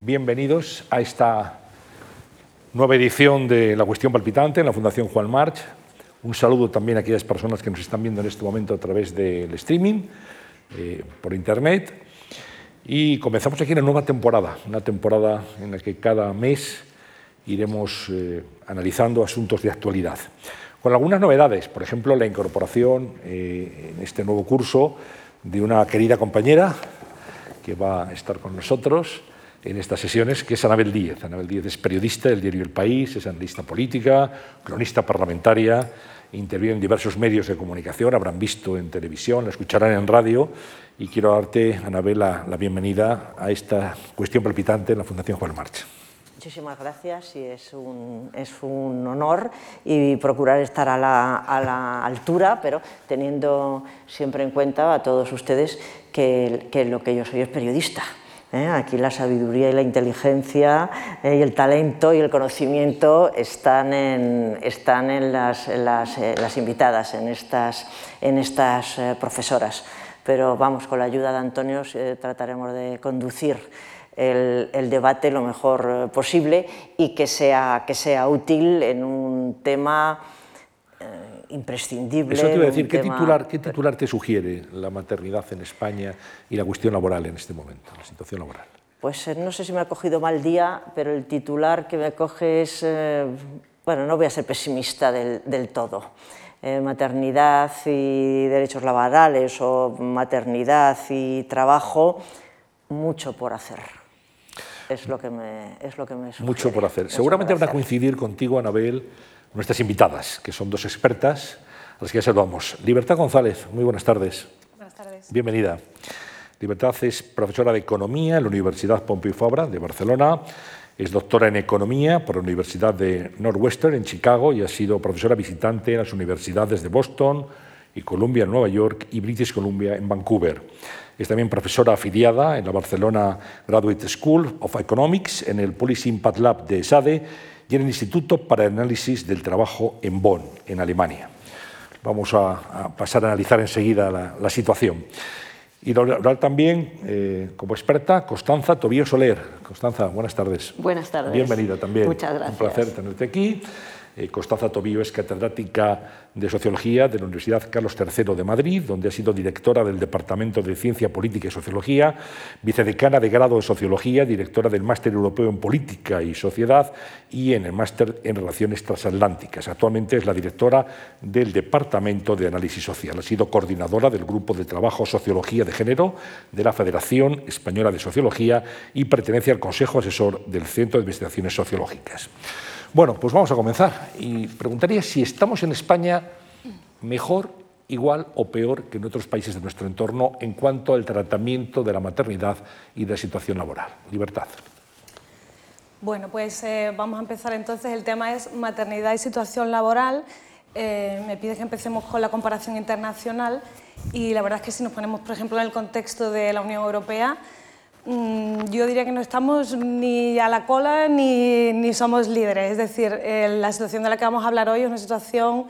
Bienvenidos a esta nueva edición de La Cuestión Palpitante en la Fundación Juan March. Un saludo también a aquellas personas que nos están viendo en este momento a través del streaming, eh, por internet. Y comenzamos aquí una nueva temporada, una temporada en la que cada mes iremos eh, analizando asuntos de actualidad. Con algunas novedades, por ejemplo, la incorporación eh, en este nuevo curso de una querida compañera que va a estar con nosotros en estas sesiones, que es Anabel Díez. Anabel Díez es periodista del diario El País, es analista política, cronista parlamentaria, interviene en diversos medios de comunicación, habrán visto en televisión, la escucharán en radio, y quiero darte, Anabel, la, la bienvenida a esta cuestión palpitante en la Fundación Juan March. Muchísimas gracias y es un, es un honor y procurar estar a la, a la, altura, pero teniendo siempre en cuenta a todos ustedes que, que lo que yo soy es periodista. ¿Eh? Aquí la sabiduría y la inteligencia eh, y el talento y el conocimiento están en, están en, las, eh, invitadas, en estas, en estas profesoras. Pero vamos, con la ayuda de Antonio trataremos de conducir el, el, debate lo mejor posible y que sea, que sea útil en un tema imprescindible. Eso te iba a decir, ¿qué, tema... titular, ¿qué titular te sugiere la maternidad en España y la cuestión laboral en este momento, la situación laboral? Pues eh, no sé si me ha cogido mal día, pero el titular que me coge es, eh, bueno, no voy a ser pesimista del, del todo. Eh, maternidad y derechos laborales o maternidad y trabajo, mucho por hacer. Es lo que me, es lo que me sugiere. Mucho por hacer. Seguramente habrá coincidir contigo, Anabel, nuestras invitadas, que son dos expertas, a las que ya saludamos. Libertad González, muy buenas tardes. Buenas tardes. Bienvenida. Libertad es profesora de Economía en la Universidad Pompeu Fabra de Barcelona, es doctora en Economía por la Universidad de Northwestern en Chicago y ha sido profesora visitante en las universidades de Boston y Columbia en Nueva York y British Columbia en Vancouver. Es también profesora afiliada en la Barcelona Graduate School of Economics, en el Policy Impact Lab de SADE y en el Instituto para el Análisis del Trabajo en Bonn, en Alemania. Vamos a, a pasar a analizar enseguida la, la situación. Y hablar también, eh, como experta, Constanza Tobío Soler. Constanza, buenas tardes. Buenas tardes. Bienvenida también. Muchas gracias. Un placer tenerte aquí. Constanza Tobío es catedrática de Sociología de la Universidad Carlos III de Madrid, donde ha sido directora del Departamento de Ciencia Política y Sociología, vicedecana de grado de Sociología, directora del Máster Europeo en Política y Sociedad y en el Máster en Relaciones Transatlánticas. Actualmente es la directora del Departamento de Análisis Social. Ha sido coordinadora del Grupo de Trabajo Sociología de Género de la Federación Española de Sociología y pertenece al Consejo Asesor del Centro de Investigaciones Sociológicas. Bueno, pues vamos a comenzar. Y preguntaría si estamos en España mejor, igual o peor que en otros países de nuestro entorno en cuanto al tratamiento de la maternidad y de la situación laboral. Libertad. Bueno, pues eh, vamos a empezar entonces. El tema es maternidad y situación laboral. Eh, me pide que empecemos con la comparación internacional y la verdad es que si nos ponemos, por ejemplo, en el contexto de la Unión Europea, yo diría que no estamos ni a la cola ni, ni somos líderes. Es decir, eh, la situación de la que vamos a hablar hoy es una situación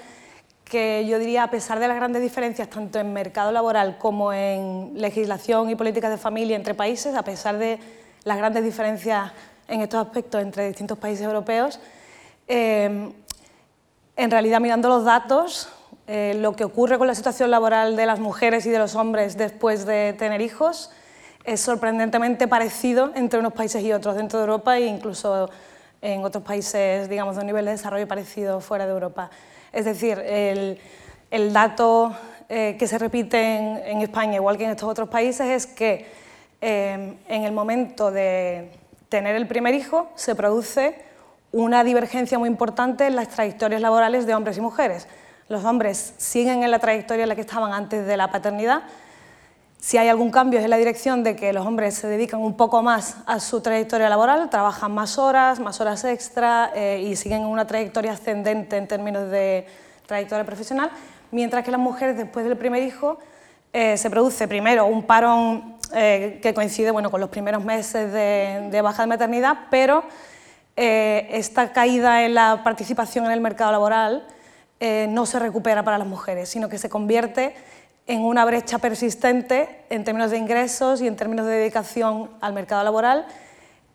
que yo diría, a pesar de las grandes diferencias tanto en mercado laboral como en legislación y políticas de familia entre países, a pesar de las grandes diferencias en estos aspectos entre distintos países europeos, eh, en realidad mirando los datos, eh, lo que ocurre con la situación laboral de las mujeres y de los hombres después de tener hijos es sorprendentemente parecido entre unos países y otros dentro de Europa e incluso en otros países, digamos, de un nivel de desarrollo parecido fuera de Europa. Es decir, el, el dato eh, que se repite en, España, igual que en estos otros países, es que eh, en el momento de tener el primer hijo se produce una divergencia muy importante en las trayectorias laborales de hombres y mujeres. Los hombres siguen en la trayectoria en la que estaban antes de la paternidad. Si hay algún cambio es en la dirección de que los hombres se dedican un poco más a su trayectoria laboral, trabajan más horas, más horas extra eh, y siguen una trayectoria ascendente en términos de trayectoria profesional, mientras que las mujeres después del primer hijo eh, se produce primero un parón eh, que coincide bueno, con los primeros meses de, de baja de maternidad, pero esta caída en la participación en el mercado laboral no se recupera para las mujeres, sino que se convierte en una brecha persistente en términos de ingresos y en términos de dedicación al mercado laboral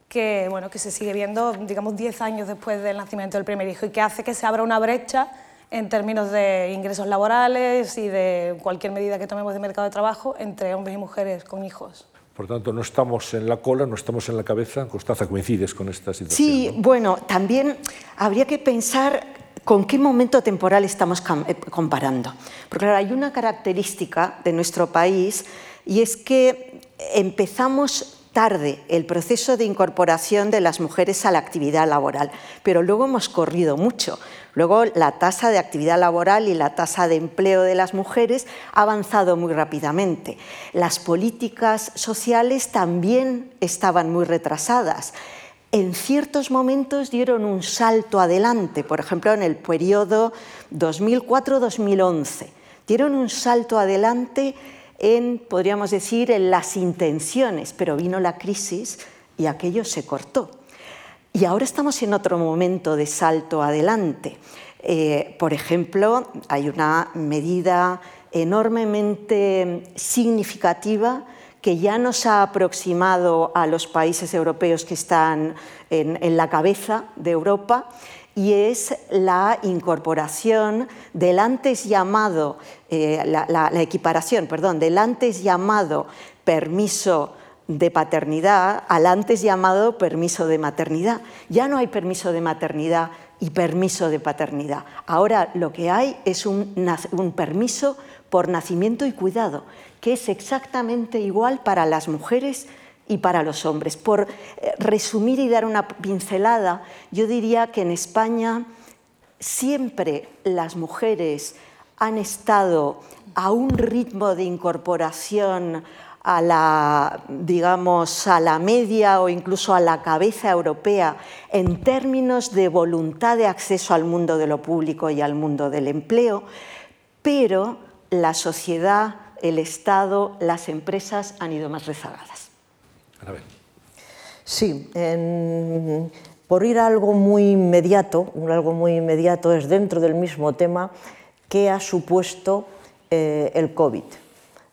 que, bueno, que se sigue viendo, digamos, 10 años después del nacimiento del primer hijo y que hace que se abra una brecha en términos de ingresos laborales y de cualquier medida que tomemos de mercado de trabajo entre hombres y mujeres con hijos. Por tanto, no estamos en la cola, no estamos en la cabeza. Constanza, ¿coincides con esta situación? Sí, bueno, también habría que pensar con qué momento temporal estamos eh, comparando. Porque claro, hay una característica de nuestro país y es que empezamos tarde el proceso de incorporación de las mujeres a la actividad laboral, pero luego hemos corrido mucho. Luego la tasa de actividad laboral y la tasa de empleo de las mujeres ha avanzado muy rápidamente. Las políticas sociales también estaban muy retrasadas. En ciertos momentos dieron un salto adelante, por ejemplo en el periodo 2004-2011. Dieron un salto adelante en, podríamos decir, en las intenciones, pero vino la crisis y aquello se cortó. Y ahora estamos en otro momento de salto adelante. Eh, por ejemplo, hay una medida enormemente significativa que ya nos ha aproximado a los países europeos que están en la cabeza de Europa y es la incorporación del antes llamado, eh, la, equiparación, perdón, del antes llamado permiso de paternidad al antes llamado permiso de maternidad. Ya no hay permiso de maternidad y permiso de paternidad. Ahora lo que hay es un, un permiso por nacimiento y cuidado, que es exactamente igual para las mujeres y para los hombres. Por eh, resumir y dar una pincelada, yo diría que en España siempre las mujeres han estado a un ritmo de incorporación a la, digamos, a la media o incluso a la cabeza europea en términos de voluntad de acceso al mundo de lo público y al mundo del empleo, pero la sociedad, el Estado, las empresas han ido más rezagadas. Sí, por ir a algo muy inmediato, algo muy inmediato es dentro del mismo tema que ha supuesto eh, el COVID.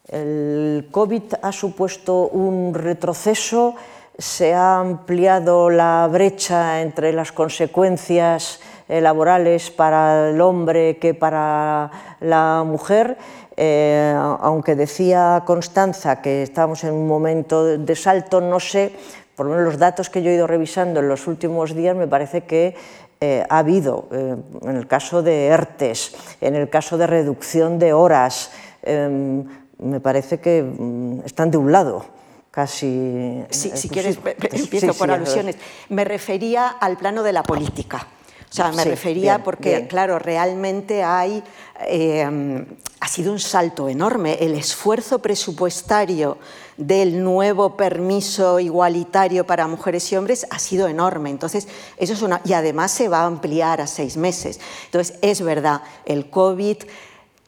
El COVID ha supuesto un retroceso, se ha ampliado la brecha entre las consecuencias eh, laborales para el hombre que para la mujer eh, aunque decía Constanza que estábamos en un momento de salto, no sé, por lo menos los datos que yo he ido revisando en los últimos días, me parece que eh, ha habido, eh, en el caso de ERTES, en el caso de reducción de horas, me parece que mm, están de un lado casi... Sí, si quieres, empiezo por alusiones. Me refería al plano de la política. O sea, me refería porque, claro, realmente hay, eh, ha sido un salto enorme. El esfuerzo presupuestario del nuevo permiso igualitario para mujeres y hombres ha sido enorme. Entonces, eso es una. Y además se va a ampliar a seis meses. Entonces, es verdad, el COVID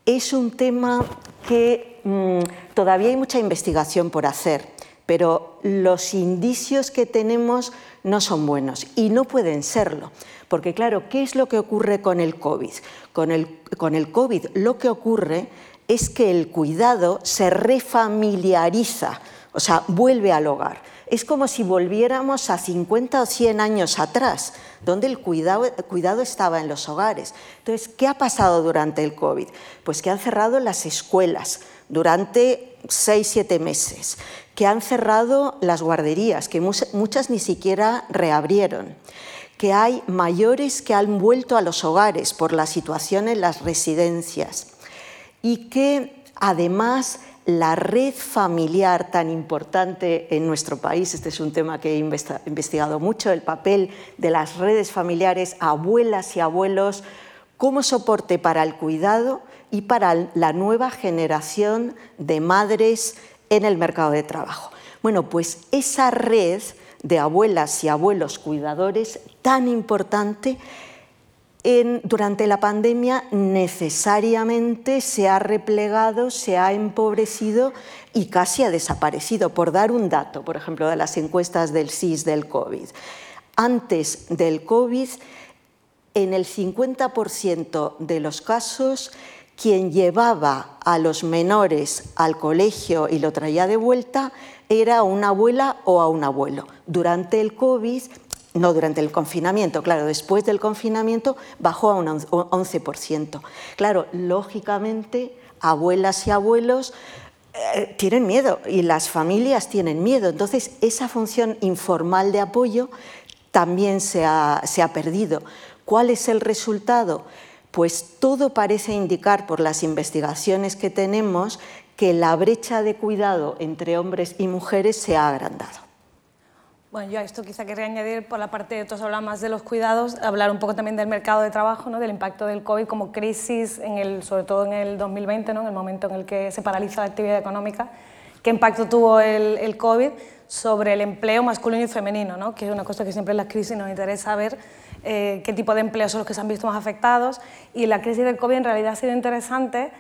es un tema que mm, todavía hay mucha investigación por hacer, pero los indicios que tenemos no son buenos y no pueden serlo. Porque claro, ¿qué es lo que ocurre con el COVID? Con el, con el COVID lo que ocurre es que el cuidado se refamiliariza, o sea, vuelve al hogar. Es como si volviéramos a 50 o 100 años atrás, donde el cuidado, cuidado, estaba en los hogares. Entonces, ¿qué ha pasado durante el COVID? Pues que han cerrado las escuelas durante 6, 7 meses, que han cerrado las guarderías, que muchas ni siquiera reabrieron que hay mayores que han vuelto a los hogares por la situación en las residencias y que además la red familiar tan importante en nuestro país, este es un tema que he investigado mucho, el papel de las redes familiares, abuelas y abuelos, como soporte para el cuidado y para la nueva generación de madres en el mercado de trabajo. Bueno, pues esa red de abuelas y abuelos cuidadores tan importante, durante la pandemia necesariamente se ha replegado, se ha empobrecido y casi ha desaparecido. Por dar un dato, por ejemplo, de las encuestas del SIS del COVID. Antes del COVID, en el 50% de los casos, quien llevaba a los menores al colegio y lo traía de vuelta era una abuela o a un abuelo. Durante el COVID, no durante el confinamiento, claro, después del confinamiento bajó a un 11%. Claro, lógicamente, abuelas y abuelos eh, tienen miedo y las familias tienen miedo. Entonces, esa función informal de apoyo también se ha perdido. ¿Cuál es el resultado? Pues todo parece indicar por las investigaciones que tenemos que la brecha de cuidado entre hombres y mujeres se ha agrandado. Bueno, yo a esto quizá querría añadir por la parte de todos hablar más de los cuidados, hablar un poco también del mercado de trabajo, ¿no? del impacto del COVID como crisis, sobre todo en el 2020, ¿no? en el momento en el que se paraliza la actividad económica. ¿Qué impacto tuvo el COVID sobre el empleo masculino y femenino? ¿no? Que es una cosa que siempre en las crisis nos interesa ver eh, qué tipo de empleos son los que se han visto más afectados. Y la crisis del COVID en realidad ha sido interesante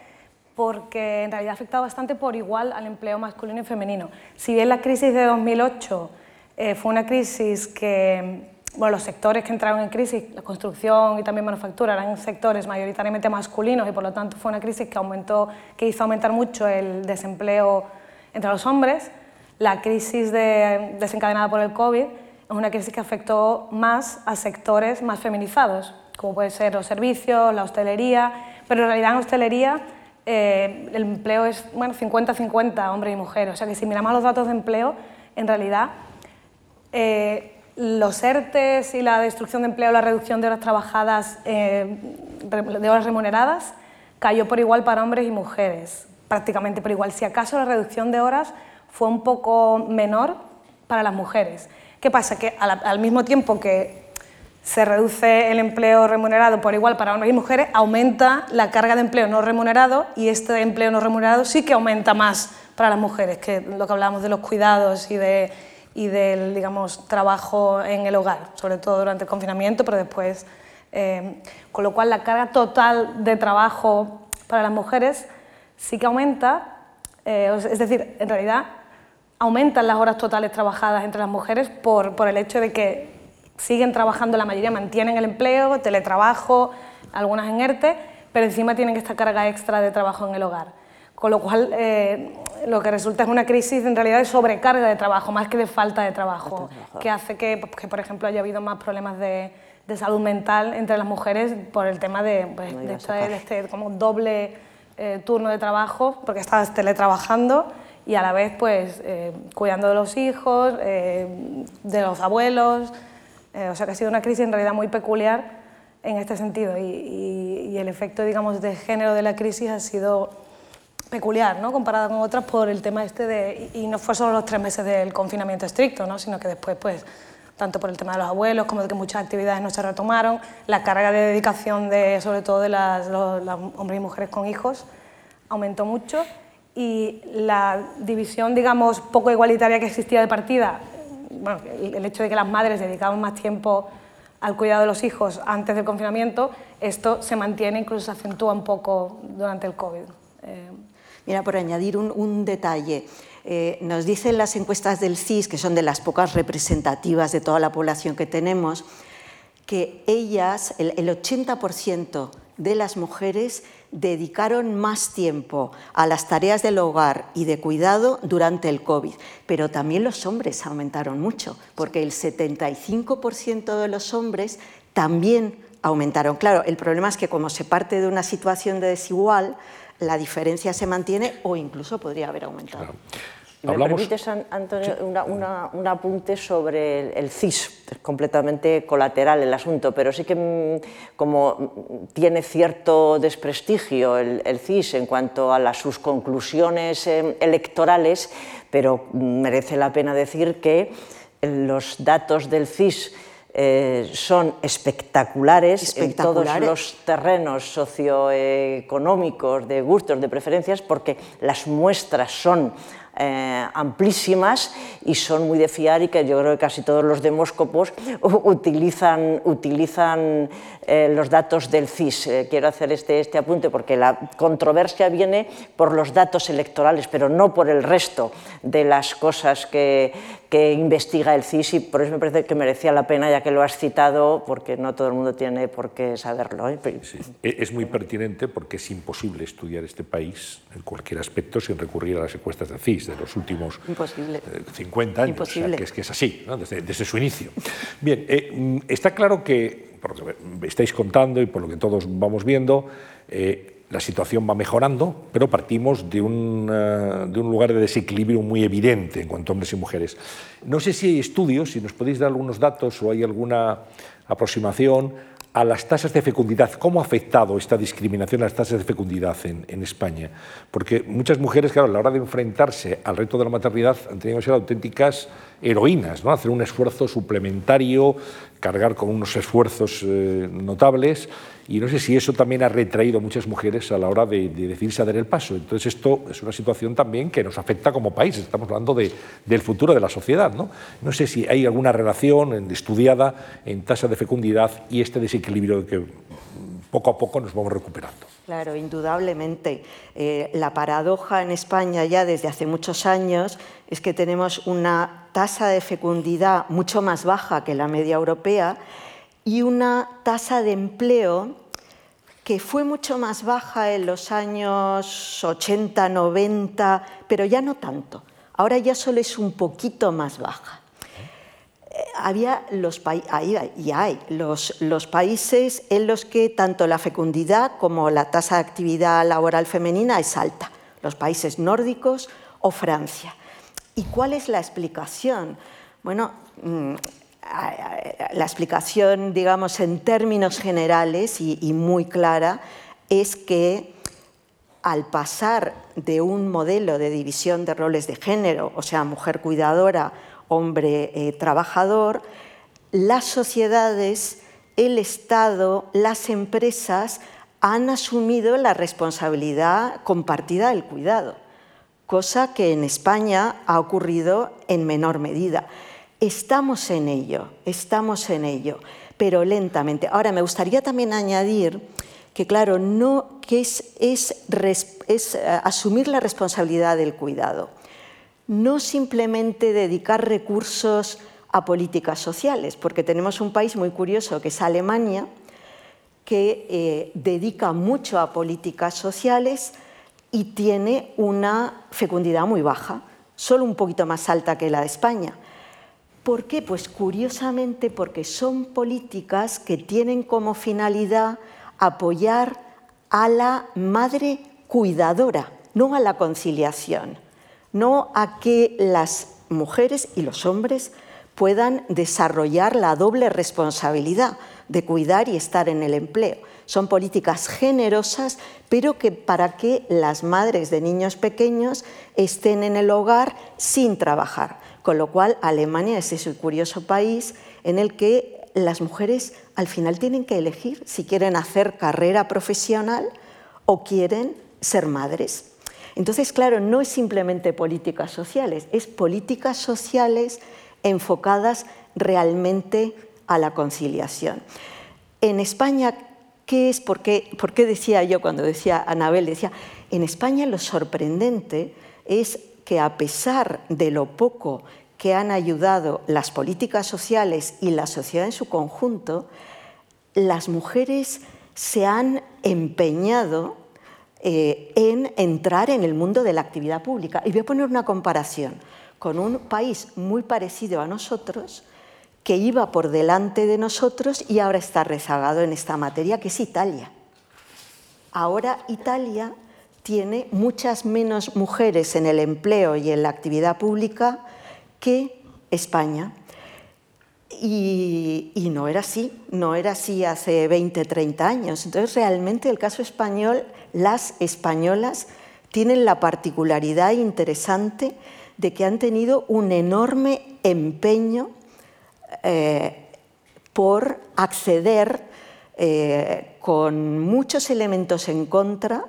porque en realidad ha afectado bastante por igual al empleo masculino y femenino. Si bien la crisis de 2008 eh, fue una crisis que, los sectores que entraron en crisis, la construcción y también manufactura, eran sectores mayoritariamente masculinos y por lo tanto fue una crisis que, aumentó, que hizo aumentar mucho el desempleo entre los hombres. La crisis desencadenada por el COVID es una crisis que afectó más a sectores más feminizados, como puede ser los servicios, la hostelería, pero en realidad en hostelería eh, el empleo es bueno, 50-50 hombres y mujeres, o sea que si miramos los datos de empleo, en realidad eh, los ERTES y la destrucción de empleo, la reducción de horas trabajadas, eh, de horas remuneradas, cayó por igual para hombres y mujeres, prácticamente por igual. Si acaso la reducción de horas fue un poco menor para las mujeres. ¿Qué pasa? Que al, mismo tiempo que se reduce el empleo remunerado por igual para hombres y mujeres, aumenta la carga de empleo no remunerado y este empleo no remunerado sí que aumenta más para las mujeres, que lo que hablábamos de los cuidados y, de, y del digamos, trabajo en el hogar, sobre todo durante el confinamiento, pero después. Eh, con lo cual la carga total de trabajo para las mujeres sí que aumenta, eh, es decir, en realidad aumentan las horas totales trabajadas entre las mujeres por, por el hecho de que siguen trabajando, la mayoría mantienen el empleo, teletrabajo, algunas en ERTE, pero encima tienen esta carga extra de trabajo en el hogar. Con lo cual, eh, lo que resulta es una crisis en realidad de sobrecarga de trabajo, más que de falta de trabajo, que hace que, que, por ejemplo, haya habido más problemas de, de, salud mental entre las mujeres por el tema de, pues, de, este, este, como doble eh, turno de trabajo, porque estás teletrabajando y a la vez pues eh, cuidando de los hijos, eh, de los abuelos, eh, o sea que ha sido una crisis en realidad muy peculiar en este sentido y, y, el efecto digamos de género de la crisis ha sido peculiar, ¿no? comparada con otras por el tema este de, y no fue solo los tres meses del confinamiento estricto, ¿no? sino que después pues tanto por el tema de los abuelos como de que muchas actividades no se retomaron, la carga de dedicación de sobre todo de las, los hombres y mujeres con hijos aumentó mucho y la división, digamos, poco igualitaria que existía de partida, bueno, el hecho de que las madres dedicaban más tiempo al cuidado de los hijos antes del confinamiento, esto se mantiene, incluso se acentúa un poco durante el COVID. Eh, Mira, por añadir un, detalle, eh, nos dicen las encuestas del CIS, que son de las pocas representativas de toda la población que tenemos, que ellas, el, el 80% de las mujeres dedicaron más tiempo a las tareas del hogar y de cuidado durante el COVID, pero también los hombres aumentaron mucho, porque el 75% de los hombres también aumentaron. Claro, el problema es que como se parte de una situación de desigual, la diferencia se mantiene o incluso podría haber aumentado. ¿Me permites, Antonio, un apunte sobre el, CIS? Es completamente colateral el asunto, pero sí que mm, como tiene cierto desprestigio el, CIS en cuanto a sus conclusiones em, electorales, pero merece la pena decir que los datos del CIS eh, son espectaculares, en todos los terrenos socioeconómicos, de gustos, de preferencias, porque las muestras son eh, amplísimas y son muy de fiar y que yo creo que casi todos los demóscopos utilizan, utilizan eh, los datos del CIS. Eh, quiero hacer este, este apunte porque la controversia viene por los datos electorales, pero no por el resto de las cosas que, que investiga el CIS y por eso me parece que merecía la pena ya que lo has citado, porque no todo el mundo tiene por qué saberlo. ¿eh? E-, es muy pertinente porque es imposible estudiar este país en cualquier aspecto sin recurrir a las encuestas del CIS de los últimos 50 años. que, es, que es así, desde, su inicio. Bien, mm, está claro que, por lo que estáis contando y por lo que todos vamos viendo, la situación va mejorando, pero partimos de un, eh, de un, lugar de desequilibrio muy evidente en cuanto a hombres y mujeres. No sé si hay estudios, si nos podéis dar algunos datos o hay alguna aproximación a las tasas de fecundidad. ¿Cómo ha afectado esta discriminación a las tasas de fecundidad en, en, España? Porque muchas mujeres, claro, a la hora de enfrentarse al reto de la maternidad han tenido que ser auténticas heroínas, ¿no? hacer un esfuerzo suplementario, cargar con unos esfuerzos eh, notables y no sé si eso también ha retraído a muchas mujeres a la hora de, de decidirse a dar el paso. Entonces esto es una situación también que nos afecta como país, estamos hablando de, del futuro de la sociedad. ¿no? no sé si hay alguna relación estudiada en tasa de fecundidad y este desequilibrio que poco a poco nos vamos recuperando. Claro, indudablemente. Eh, la paradoja en España ya desde hace muchos años es que tenemos una tasa de fecundidad mucho más baja que la media europea y una tasa de empleo que fue mucho más baja en los años 80, 90, pero ya no tanto. Ahora ya solo es un poquito más baja. Había los y hay los, los países en los que tanto la fecundidad como la tasa de actividad laboral femenina es alta, los países nórdicos o Francia. ¿Y cuál es la explicación? Bueno, mm, la explicación, digamos, en términos generales y, muy clara, es que al pasar de un modelo de división de roles de género, o sea, mujer cuidadora, hombre eh, trabajador, las sociedades, el Estado, las empresas han asumido la responsabilidad compartida del cuidado, cosa que en España ha ocurrido en menor medida. Estamos en ello, estamos en ello, pero lentamente. Ahora, me gustaría también añadir que, claro, no, que es, eh, asumir la responsabilidad del cuidado, no simplemente dedicar recursos a políticas sociales, porque tenemos un país muy curioso que es Alemania, que eh, dedica mucho a políticas sociales y tiene una fecundidad muy baja, solo un poquito más alta que la de España. ¿Por qué? Pues curiosamente porque son políticas que tienen como finalidad apoyar a la madre cuidadora, no a la conciliación, no a que las mujeres y los hombres puedan desarrollar la doble responsabilidad de cuidar y estar en el empleo. Son políticas generosas, pero que para que las madres de niños pequeños estén en el hogar sin trabajar. Con lo cual, Alemania es ese curioso país en el que las mujeres al final tienen que elegir si quieren hacer carrera profesional o quieren ser madres. Entonces, claro, no es simplemente políticas sociales, es políticas sociales enfocadas realmente a la conciliación. En España, ¿qué es? ¿Por qué, ¿Por qué decía yo cuando decía Anabel? Decía, en España lo sorprendente es que a pesar de lo poco que han ayudado las políticas sociales y la sociedad en su conjunto, las mujeres se han empeñado eh, en entrar en el mundo de la actividad pública. Y voy a poner una comparación con un país muy parecido a nosotros, que iba por delante de nosotros y ahora está rezagado en esta materia, que es Italia. Ahora Italia tiene muchas menos mujeres en el empleo y en la actividad pública que España. Y, no era así, no era así hace 20, 30 años. Entonces, realmente el caso español, las españolas tienen la particularidad interesante de que han tenido un enorme empeño eh, por acceder eh, con muchos elementos en contra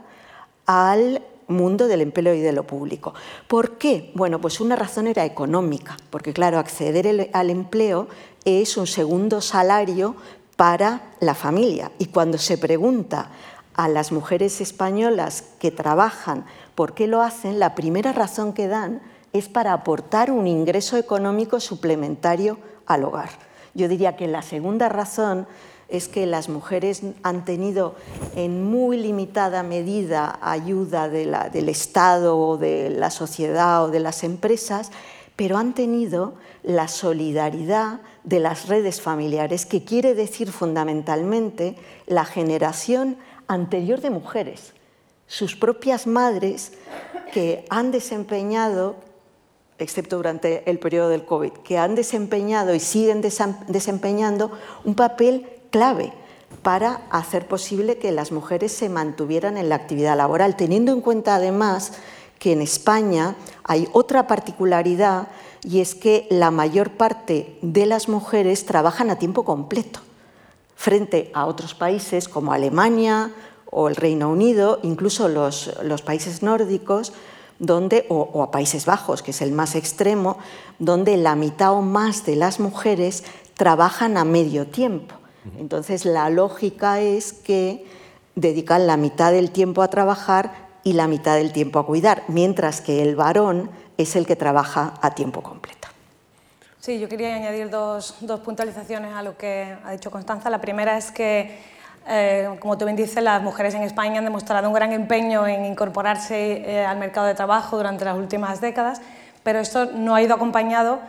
al mundo del empleo y de lo público. ¿Por qué? Bueno, pues una razón era económica, porque claro, acceder al empleo es un segundo salario para la familia. Y cuando se pregunta a las mujeres españolas que trabajan por qué lo hacen, la primera razón que dan es para aportar un ingreso económico suplementario al hogar. Yo diría que la segunda razón es que las mujeres han tenido en muy limitada medida ayuda del Estado o de la sociedad o de las empresas, pero han tenido la solidaridad de las redes familiares, que quiere decir fundamentalmente la generación anterior de mujeres, sus propias madres que han desempeñado excepto durante el periodo del COVID, que han desempeñado y siguen desempeñando un papel clave para hacer posible que las mujeres se mantuvieran en la actividad laboral, teniendo en cuenta además que en España hay otra particularidad y es que la mayor parte de las mujeres trabajan a tiempo completo, frente a otros países como Alemania o el Reino Unido, incluso los, los países nórdicos, donde, o, a Países Bajos, que es el más extremo, donde la mitad o más de las mujeres trabajan a medio tiempo. Entonces, la lógica es que dedican la mitad del tiempo a trabajar y la mitad del tiempo a cuidar, mientras que el varón es el que trabaja a tiempo completo. Sí, yo quería añadir dos, dos puntualizaciones a lo que ha dicho Constanza. La primera es que eh, como tú bien dices, las mujeres en España han demostrado un gran empeño en incorporarse eh, al mercado de trabajo durante las últimas décadas, pero esto no ha ido acompañado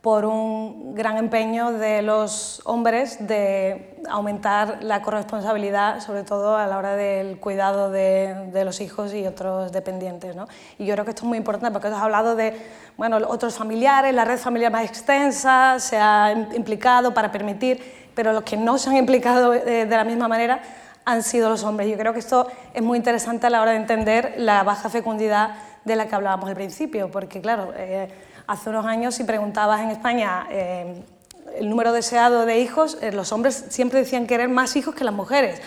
por un gran empeño de los hombres de aumentar la corresponsabilidad, sobre todo a la hora del cuidado de, los hijos y otros dependientes. ¿no? Y yo creo que esto es muy importante porque has hablado de bueno, otros familiares, la red familiar más extensa se ha implicado para permitir pero los que no se han implicado eh, de la misma manera han sido los hombres. Yo creo que esto es muy interesante a la hora de entender la baja fecundidad de la que hablábamos al principio, porque claro, eh, hace unos años si preguntabas en España eh, el número deseado de hijos, los hombres siempre decían querer más hijos que las mujeres.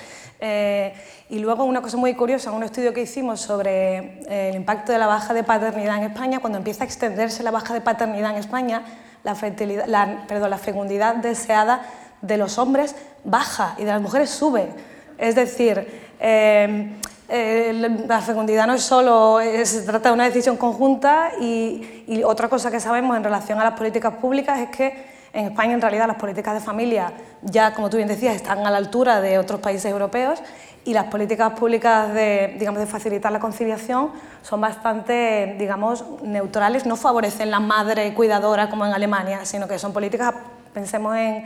y luego una cosa muy curiosa, un estudio que hicimos sobre el impacto de la baja de paternidad en España, cuando empieza a extenderse la baja de paternidad en España, la, perdón, la fecundidad deseada de los hombres baja y de las mujeres sube. Es decir, eh, eh, la fecundidad no es solo, se trata de una decisión conjunta y, y, otra cosa que sabemos en relación a las políticas públicas es que en España en realidad las políticas de familia ya, como tú bien decías, están a la altura de otros países europeos y las políticas públicas de, digamos, de facilitar la conciliación son bastante digamos, neutrales, no favorecen la madre cuidadora como en Alemania, sino que son políticas, pensemos en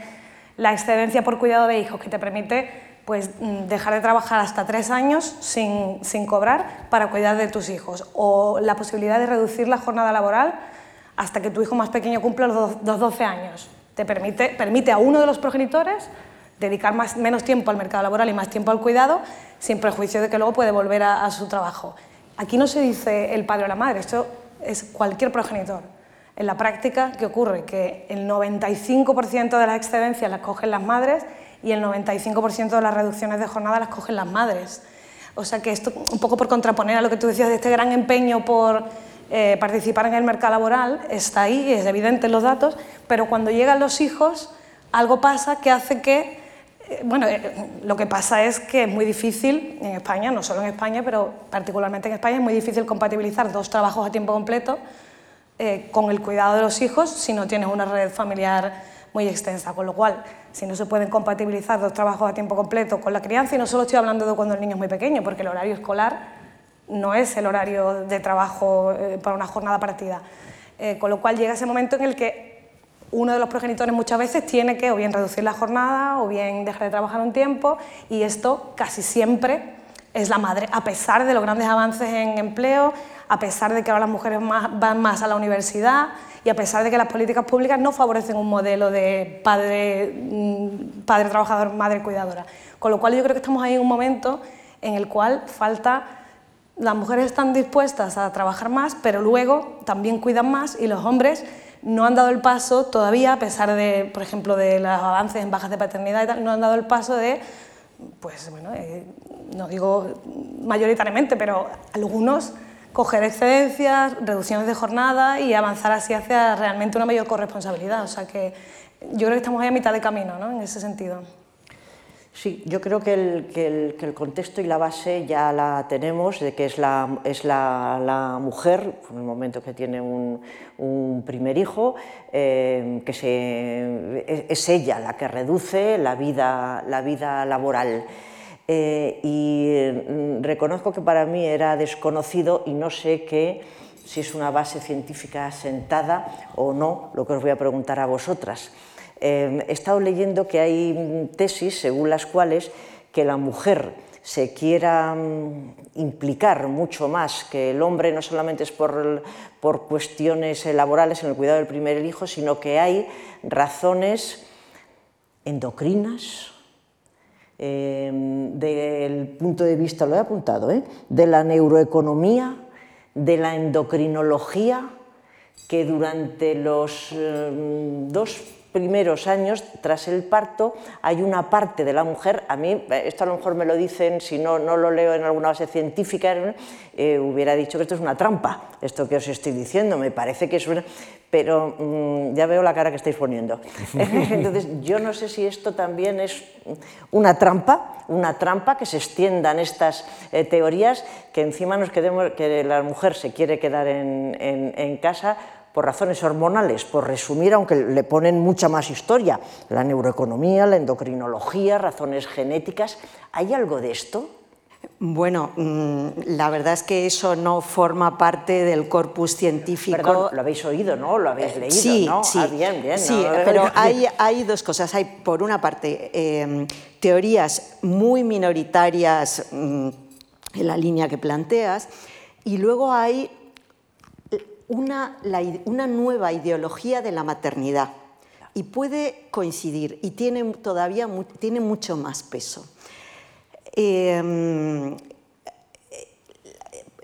la excedencia por cuidado de hijos, que te permite pues, mm, dejar de trabajar hasta tres años sin, sin cobrar para cuidar de tus hijos, o la posibilidad de reducir la jornada laboral hasta que tu hijo más pequeño cumpla los, 12 años. Te permite, permite a uno de los progenitores dedicar más, menos tiempo al mercado laboral y más tiempo al cuidado, sin prejuicio de que luego puede volver a, a su trabajo. Aquí no se dice el padre o la madre, esto es cualquier progenitor. En la práctica, ¿qué ocurre? Que el 95% de las excedencias las cogen las madres y el 95% de las reducciones de jornada las cogen las madres. O sea que esto, un poco por contraponer a lo que tú decías de este gran empeño por eh, participar en el mercado laboral, está ahí, es evidente en los datos, pero cuando llegan los hijos, algo pasa que hace que, eh, bueno, eh, lo que pasa es que es muy difícil en España, no solo en España, pero particularmente en España, es muy difícil compatibilizar dos trabajos a tiempo completo eh, con el cuidado de los hijos si no tienes una red familiar muy extensa. Con lo cual, si no se pueden compatibilizar dos trabajos a tiempo completo con la crianza, y no solo estoy hablando de cuando el niño es muy pequeño, porque el horario escolar no es el horario de trabajo eh, para una jornada partida. Eh, con lo cual llega ese momento en el que uno de los progenitores muchas veces tiene que o bien reducir la jornada o bien dejar de trabajar un tiempo y esto casi siempre es la madre, a pesar de los grandes avances en empleo, a pesar de que ahora las mujeres van más a la universidad y a pesar de que las políticas públicas no favorecen un modelo de padre, mm, padre trabajador, madre cuidadora. Con lo cual yo creo que estamos ahí en un momento en el cual falta, las mujeres están dispuestas a trabajar más, pero luego también cuidan más y los hombres no han dado el paso todavía, a pesar de, por ejemplo, de los avances en bajas de paternidad y tal, no han dado el paso de, pues bueno, eh, no digo mayoritariamente, pero algunos coger excedencias, reducciones de jornada y avanzar así hacia realmente una mayor corresponsabilidad. O sea que yo creo que estamos ahí a mitad de camino ¿no? en ese sentido. Sí, yo creo que el, contexto y la base ya la tenemos, de que es la, es la, mujer, en el momento que tiene un, primer hijo, eh, que se, es, ella la que reduce la vida, la vida laboral. Eh, y mm, reconozco que para mí era desconocido y no sé qué, si es una base científica asentada o no, lo que os voy a preguntar a vosotras. Em, he estado leyendo que hay tesis según las cuales que la mujer se quiera mm, implicar mucho más que el hombre, no solamente es por, cuestiones laborales en el cuidado del primer hijo, sino que hay razones endocrinas, em, del punto de vista, lo he apuntado, ¿eh? de la neuroeconomía, de la endocrinología, que durante los em, dos primeros años, tras el parto, hay una parte de la mujer, a mí, esto a lo mejor me lo dicen, si no, no lo leo en alguna base científica, eh, hubiera dicho que esto es una trampa, esto que os estoy diciendo, me parece que es una... Pero mm, ya veo la cara que estáis poniendo. Entonces, yo no sé si esto también es una trampa, una trampa que se extiendan estas eh, teorías, que encima nos quedemos, que la mujer se quiere quedar en, en casa por razones hormonales, por resumir, aunque le ponen mucha más historia, la neuroeconomía, la endocrinología, razones genéticas. ¿Hay algo de esto? Bueno, mm, la verdad es que eso no forma parte del corpus científico. Perdón, lo habéis oído, ¿no? Lo habéis leído, sí, ¿no? Sí, ah, bien, bien. Sí, pero hay, hay, dos cosas. Hay, por una parte, em, teorías muy minoritarias mm, en la línea que planteas, y luego hay una, nueva ideología de la maternidad y puede coincidir y tiene todavía tiene mucho más peso. Em,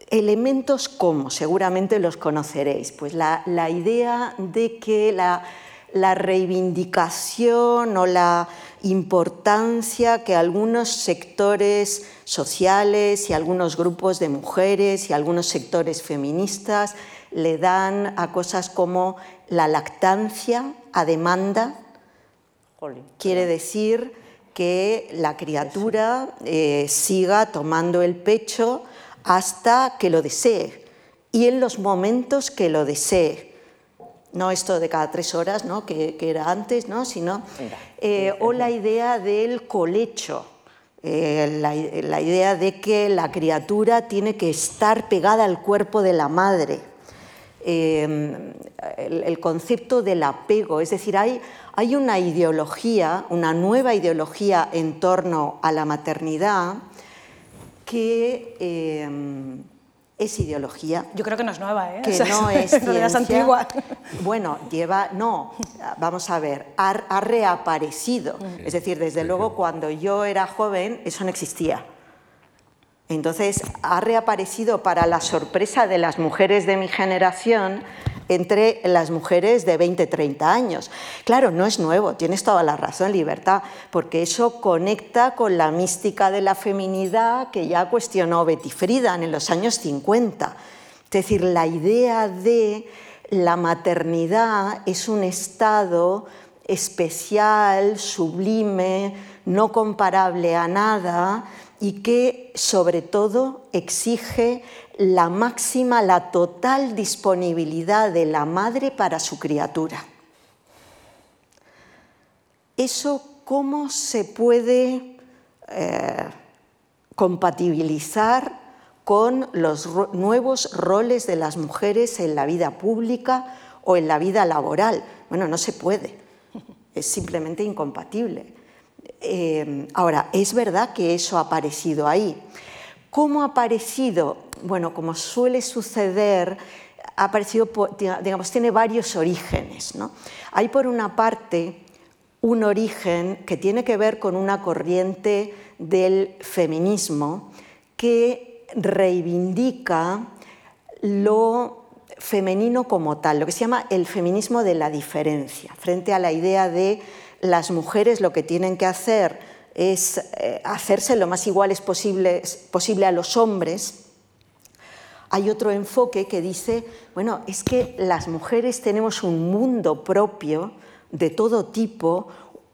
elementos como, seguramente los conoceréis, pues la, idea de que la, la, reivindicación o la importancia que algunos sectores sociales y algunos grupos de mujeres y algunos sectores feministas le dan a cosas como la lactancia a demanda, quiere decir que la criatura eh, siga tomando el pecho hasta que lo desee y en los momentos que lo desee. No esto de cada tres horas, ¿no? que, era antes, ¿no? sino, eh, o la idea del colecho, eh, la idea de que la criatura tiene que estar pegada al cuerpo de la madre Em, el, concepto del apego, es decir, hay, hay una ideología, una nueva ideología en torno a la maternidad que em, es ideología. Yo creo que no es nueva, ¿eh? Que no es ciencia. antigua. Bueno, lleva, no, vamos a ver, ha, reaparecido. Es decir, desde luego cuando yo era joven eso no existía. Entonces ha reaparecido para la sorpresa de las mujeres de mi generación entre las mujeres de 20, 30 años. Claro, no es nuevo, tienes toda la razón, Libertad, porque eso conecta con la mística de la feminidad que ya cuestionó Betty Friedan en los años 50. Es decir, la idea de la maternidad es un estado especial, sublime, no comparable a nada, y que sobre todo exige la máxima, la total disponibilidad de la madre para su criatura. ¿Eso cómo se puede eh, compatibilizar con los nuevos roles de las mujeres en la vida pública o en la vida laboral? Bueno, no se puede, es simplemente incompatible. Eh, ahora, es verdad que eso ha aparecido ahí. ¿Cómo ha aparecido? Bueno, como suele suceder, ha aparecido, digamos, tiene varios orígenes. ¿no? Hay por una parte un origen que tiene que ver con una corriente del feminismo que reivindica lo femenino como tal, lo que se llama el feminismo de la diferencia, frente a la idea de las mujeres lo que tienen que hacer es eh, hacerse lo más iguales posible, posible a los hombres, hay otro enfoque que dice, bueno, es que las mujeres tenemos un mundo propio de todo tipo,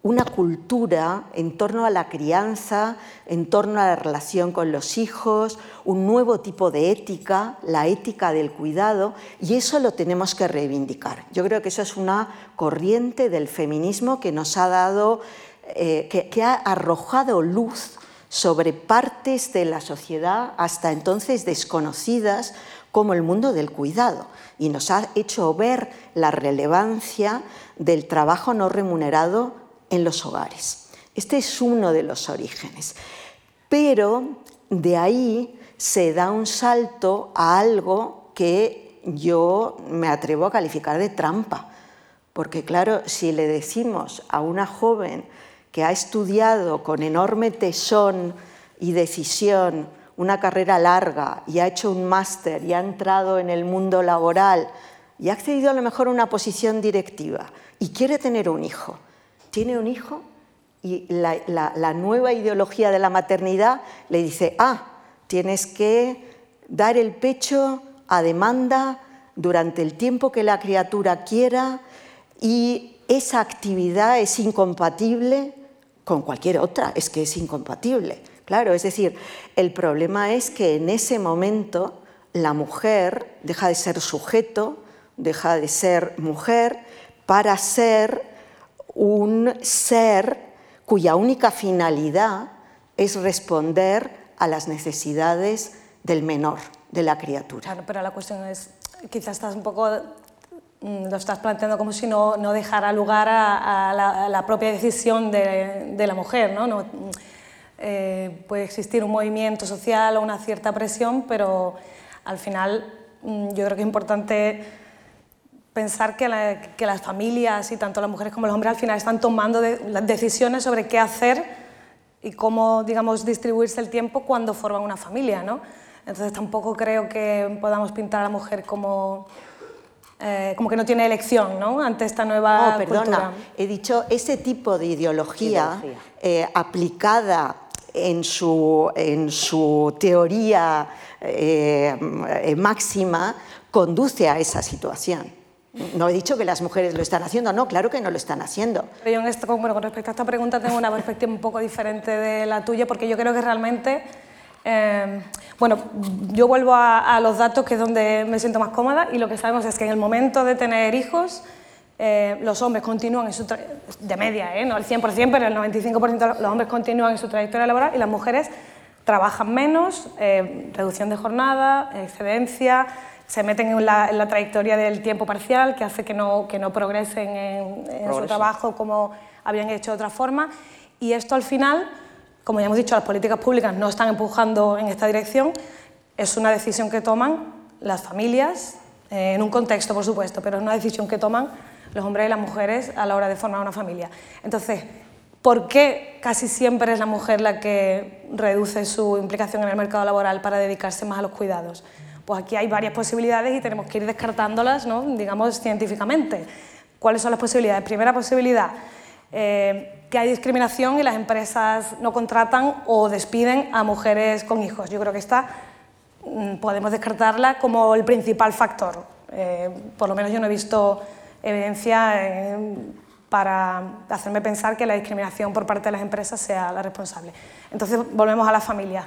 una cultura en torno a la crianza, en torno a la relación con los hijos, un nuevo tipo de ética, la ética del cuidado, y eso lo tenemos que reivindicar. Yo creo que eso es una corriente del feminismo que nos ha dado, eh, que ha arrojado luz sobre partes de la sociedad hasta entonces desconocidas como el mundo del cuidado y nos ha hecho ver la relevancia del trabajo no remunerado en los hogares. Este es uno de los orígenes. Pero de ahí se da un salto a algo que yo me atrevo a calificar de trampa. Porque claro, si le decimos a una joven que ha estudiado con enorme tesón y decisión una carrera larga y ha hecho un máster y ha entrado en el mundo laboral y ha accedido a lo mejor a una posición directiva y quiere tener un hijo, tiene un hijo y la, nueva ideología de la maternidad le dice, ah, tienes que dar el pecho a demanda durante el tiempo que la criatura quiera y esa actividad es incompatible con cualquier otra, es que es incompatible. Claro, es decir, el problema es que en ese momento la mujer deja de ser sujeto, deja de ser mujer para ser un ser cuya única finalidad es responder a las necesidades del menor, de la criatura. Claro, pero la cuestión es, quizás estás un poco, mm, lo estás planteando como si no, no dejara lugar a, la, propia decisión de, la mujer, ¿no? no eh, puede existir un movimiento social o una cierta presión, pero al final mm, yo creo que es importante pensar que, las familias y tanto las mujeres como los hombres al final están tomando las decisiones sobre qué hacer y cómo digamos, distribuirse el tiempo cuando forman una familia. ¿no? Entonces tampoco creo que podamos pintar a la mujer como, eh, como que no tiene elección ¿no? ante esta nueva oh, perdona, he dicho ese tipo de ideología, eh, aplicada en su, en su teoría eh, máxima conduce a esa situación. No he dicho que las mujeres lo están haciendo, no, claro que no lo están haciendo. Yo en esto, bueno, con respecto a esta pregunta tengo una perspectiva un poco diferente de la tuya, porque yo creo que realmente, eh, bueno, yo vuelvo a, los datos que es donde me siento más cómoda y lo que sabemos es que en el momento de tener hijos, eh, los hombres continúan en su de media, ¿eh? no el 100%, pero el 95% de los hombres continúan en su trayectoria laboral y las mujeres trabajan menos, eh, reducción de jornada, excedencia, se meten en la, trayectoria del tiempo parcial, que hace que no, que no progresen en, su trabajo como habían hecho de otra forma. Y esto al final, como ya hemos dicho, las políticas públicas no están empujando en esta dirección, es una decisión que toman las familias, en un contexto por supuesto, pero es una decisión que toman los hombres y las mujeres a la hora de formar una familia. Entonces, ¿por qué casi siempre es la mujer la que reduce su implicación en el mercado laboral para dedicarse más a los cuidados? Pues aquí hay varias posibilidades y tenemos que ir descartándolas, ¿no? digamos, científicamente. ¿Cuáles son las posibilidades? Primera posibilidad, eh, que hay discriminación y las empresas no contratan o despiden a mujeres con hijos. Yo creo que esta mm, podemos descartarla como el principal factor. Eh, por lo menos yo no he visto evidencia eh, para hacerme pensar que la discriminación por parte de las empresas sea la responsable. Entonces, volvemos a la familia.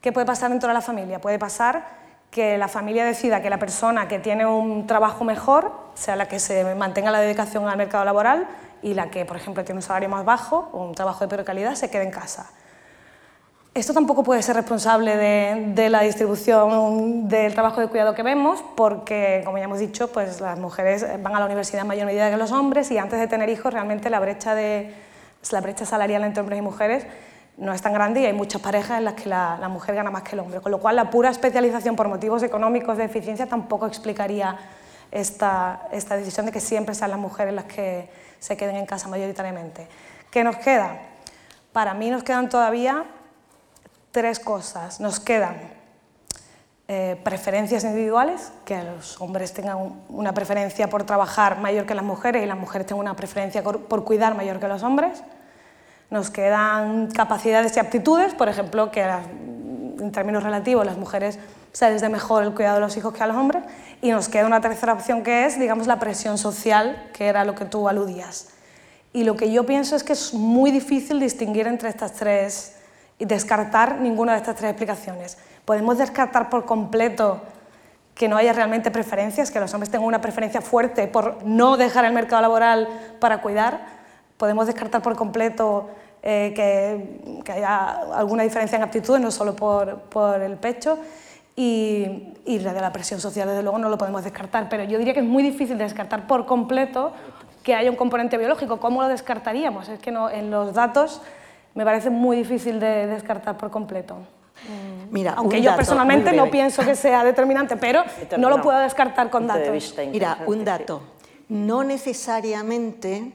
¿Qué puede pasar dentro de la familia? Puede pasar que la familia decida que la persona que tiene un trabajo mejor sea la que se mantenga la dedicación al mercado laboral y la que, por ejemplo, tiene un salario más bajo o un trabajo de peor calidad se quede en casa. Esto tampoco puede ser responsable de, la distribución del trabajo de cuidado que vemos, porque, como ya hemos dicho, pues las mujeres van a la universidad en mayor medida que los hombres y antes de tener hijos realmente la brecha, de, la brecha salarial entre hombres y mujeres no es tan grande y hay muchas parejas en las que la, mujer gana más que el hombre, con lo cual la pura especialización por motivos económicos de eficiencia tampoco explicaría esta, decisión de que siempre sean las mujeres las que se queden en casa mayoritariamente. ¿Qué nos queda? Para mí nos quedan todavía tres cosas. Nos quedan eh, preferencias individuales, que los hombres tengan una preferencia por trabajar mayor que las mujeres y las mujeres tengan una preferencia por cuidar mayor que los hombres. Nos quedan capacidades y aptitudes, por ejemplo, que en términos relativos las mujeres se les dé mejor el cuidado de los hijos que a los hombres. Y nos queda una tercera opción que es, digamos, la presión social, que era lo que tú aludías. Y lo que yo pienso es que es muy difícil distinguir entre estas tres y descartar ninguna de estas tres explicaciones. Podemos descartar por completo que no haya realmente preferencias, que los hombres tengan una preferencia fuerte por no dejar el mercado laboral para cuidar. Podemos descartar por completo eh, que, haya alguna diferencia en aptitudes, no solo por, por el pecho. Y, y, la de la presión social, desde luego, no lo podemos descartar. Pero yo diría que es muy difícil descartar por completo que haya un componente biológico. ¿Cómo lo descartaríamos? Es que no, en los datos me parece muy difícil de descartar por completo. Mm. Mira, Aunque yo personalmente no pienso que sea determinante, pero no lo puedo descartar con datos. Mira, un dato. No necesariamente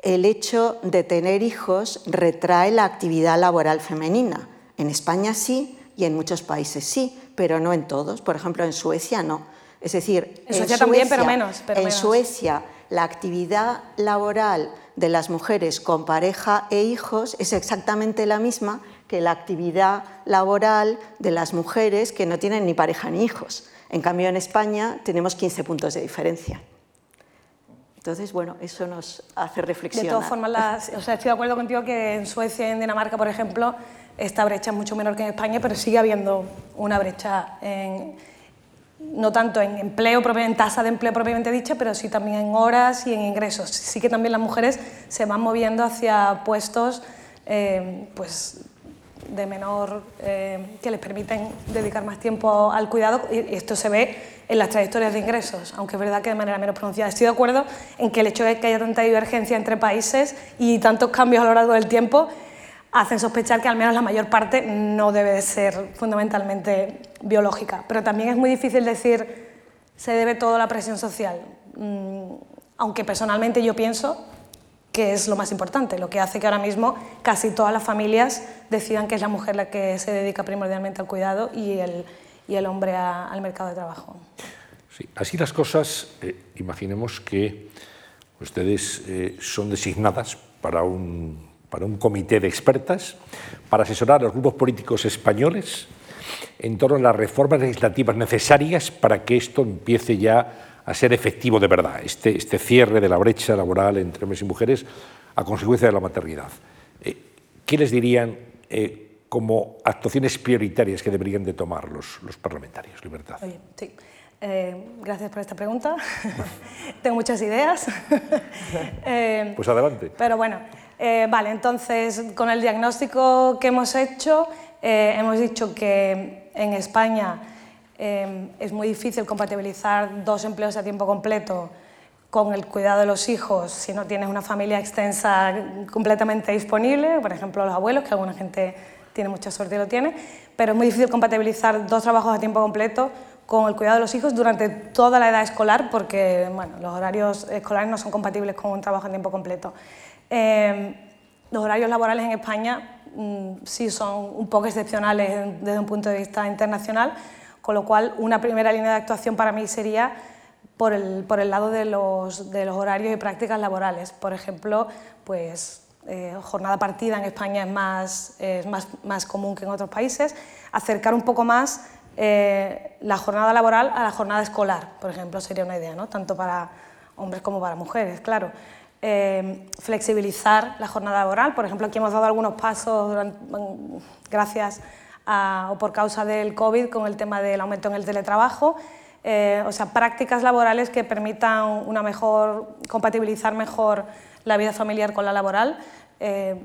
el hecho de tener hijos retrae la actividad laboral femenina. En España sí y en muchos países sí, pero no en todos. Por ejemplo, en Suecia no. Es decir, en, Suecia, también, pero menos. en Suecia la actividad laboral de las mujeres con pareja e hijos es exactamente la misma que la actividad laboral de las mujeres que no tienen ni pareja ni hijos. En cambio, en España tenemos 15 puntos de diferencia. Entonces, bueno, eso nos hace reflexionar. De todas formas, o sea, estoy de acuerdo contigo que en Suecia y en Dinamarca, por ejemplo, esta brecha es mucho menor que en España, pero sigue habiendo una brecha en, no tanto en empleo, en tasa de empleo propiamente dicha, pero sí también en horas y en ingresos. Sí que también las mujeres se van moviendo hacia puestos eh, pues, de menor, eh, que les permiten dedicar más tiempo al cuidado y esto se ve en las trayectorias de ingresos, aunque es verdad que de manera menos pronunciada. Estoy de acuerdo en que el hecho de que haya tanta divergencia entre países y tantos cambios a lo largo del tiempo hacen sospechar que al menos la mayor parte no debe de ser fundamentalmente biológica. Pero también es muy difícil decir se debe todo a la presión social, mm, aunque personalmente yo pienso que es lo más importante, lo que hace que ahora mismo casi todas las familias decidan que es la mujer la que se dedica primordialmente al cuidado y el, y el hombre al mercado de trabajo. Sí, así las cosas, eh, imaginemos que ustedes eh, son designadas para un para un comité de expertas para asesorar a los grupos políticos españoles en torno a las reformas legislativas necesarias para que esto empiece ya a ser efectivo de verdad, este, este cierre de la brecha laboral entre hombres y mujeres a consecuencia de la maternidad. Eh, ¿Qué les dirían eh, como actuaciones prioritarias que deberían de tomar los, los parlamentarios? Libertad. sí. Eh, gracias por esta pregunta. Tengo muchas ideas. pues adelante. Pero bueno, eh, vale, entonces con el diagnóstico que hemos hecho, eh, hemos dicho que en España eh, es muy difícil compatibilizar dos empleos a tiempo completo con el cuidado de los hijos si no tienes una familia extensa completamente disponible, por ejemplo los abuelos, que alguna gente tiene mucha suerte y lo tiene, pero es muy difícil compatibilizar dos trabajos a tiempo completo con el cuidado de los hijos durante toda la edad escolar, porque bueno, los horarios escolares no son compatibles con un trabajo a tiempo completo. Em, los horarios laborales en España mm, sí son un poco excepcionales desde un punto de vista internacional, con lo cual una primera línea de actuación para mí sería por el, por el lado de los, de los, horarios y prácticas laborales. Por ejemplo, pues, eh, jornada partida en España es, más, es más, más, común que en otros países. Acercar un poco más eh, la jornada laboral a la jornada escolar, por ejemplo, sería una idea, ¿no? tanto para hombres como para mujeres, claro. Eh, flexibilizar la jornada laboral. Por ejemplo, aquí hemos dado algunos pasos gracias o por causa del COVID con el tema del aumento en el teletrabajo. Eh, o sea, prácticas laborales que permitan una mejor, compatibilizar mejor la vida familiar con la laboral. Eh,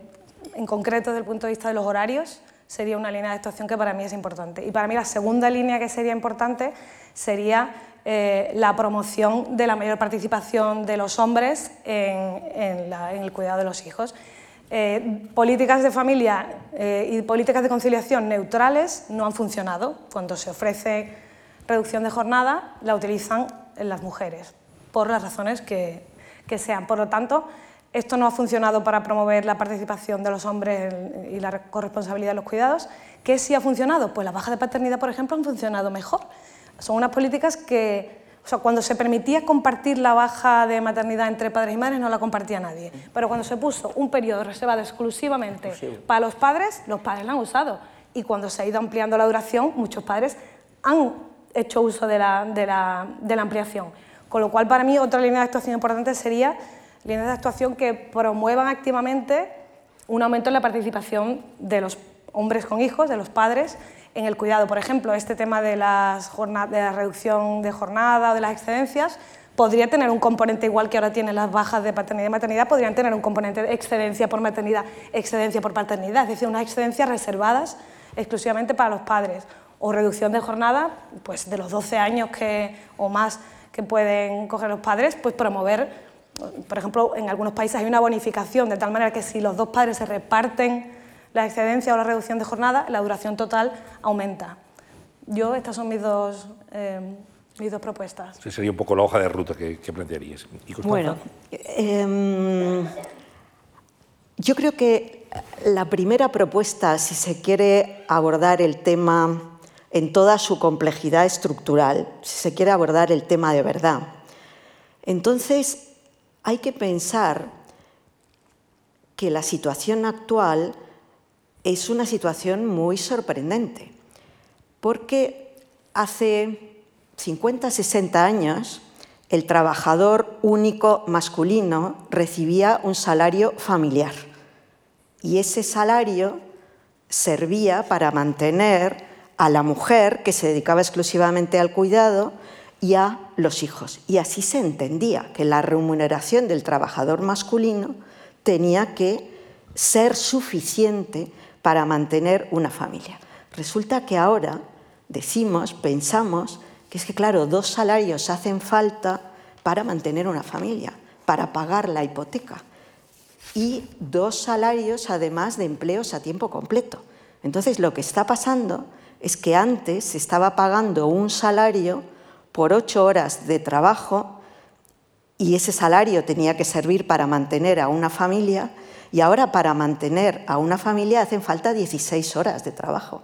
en concreto, desde el punto de vista de los horarios, sería una línea de actuación que para mí es importante. Y para mí la segunda línea que sería importante sería eh, la promoción de la mayor participación de los hombres en, el cuidado de los hijos. Eh, políticas de familia eh, y políticas de conciliación neutrales no han funcionado. Cuando se ofrece reducción de jornada, la utilizan las mujeres, por las razones que, que sean. Por lo tanto, esto no ha funcionado para promover la participación de los hombres y la corresponsabilidad de los cuidados. ¿Qué sí ha funcionado? Pues la baja de paternidad, por ejemplo, han funcionado mejor. Son unas políticas que, o sea, cuando se permitía compartir la baja de maternidad entre padres y madres, no la compartía nadie. Pero cuando se puso un periodo reservado exclusivamente para los padres, los padres la han usado. Y cuando se ha ido ampliando la duración, muchos padres han hecho uso de la, de la, de la ampliación. Con lo cual, para mí, otra línea de actuación importante sería líneas de actuación que promuevan activamente un aumento en la participación de los hombres con hijos, de los padres, en el cuidado. Por ejemplo, este tema de, la reducción de jornada o de las excedencias podría tener un componente igual que ahora tienen las bajas de paternidad y maternidad, podrían tener un componente de excedencia por maternidad, excedencia por paternidad, es decir, unas excedencias reservadas exclusivamente para los padres o reducción de jornada pues de los 12 años que, o más que pueden coger los padres, pues promover, por ejemplo, en algunos países hay una bonificación de tal manera que si los dos padres se reparten la excedencia o la reducción de jornada, la duración total aumenta. Yo, estas son mis dos... Eh, mis dos propuestas. Sí, sería un poco la hoja de ruta que, que plantearías. bueno, eh, yo creo que la primera propuesta, si se quiere abordar el tema en toda su complejidad estructural, si se quiere abordar el tema de verdad, entonces hay que pensar que la situación actual es una situación muy sorprendente, porque hace 50, 60 años, el trabajador único masculino recibía un salario familiar y ese salario servía para mantener a la mujer que se dedicaba exclusivamente al cuidado y a los hijos. Y así se entendía que la remuneración del trabajador masculino tenía que ser suficiente para mantener una familia. Resulta que ahora decimos, pensamos, que es que, claro, dos salarios hacen falta para mantener una familia, para pagar la hipoteca. Y dos salarios, además de empleos a tiempo completo. Entonces, lo que está pasando es que antes se estaba pagando un salario por ocho horas de trabajo y ese salario tenía que servir para mantener a una familia y ahora para mantener a una familia hacen falta 16 horas de trabajo.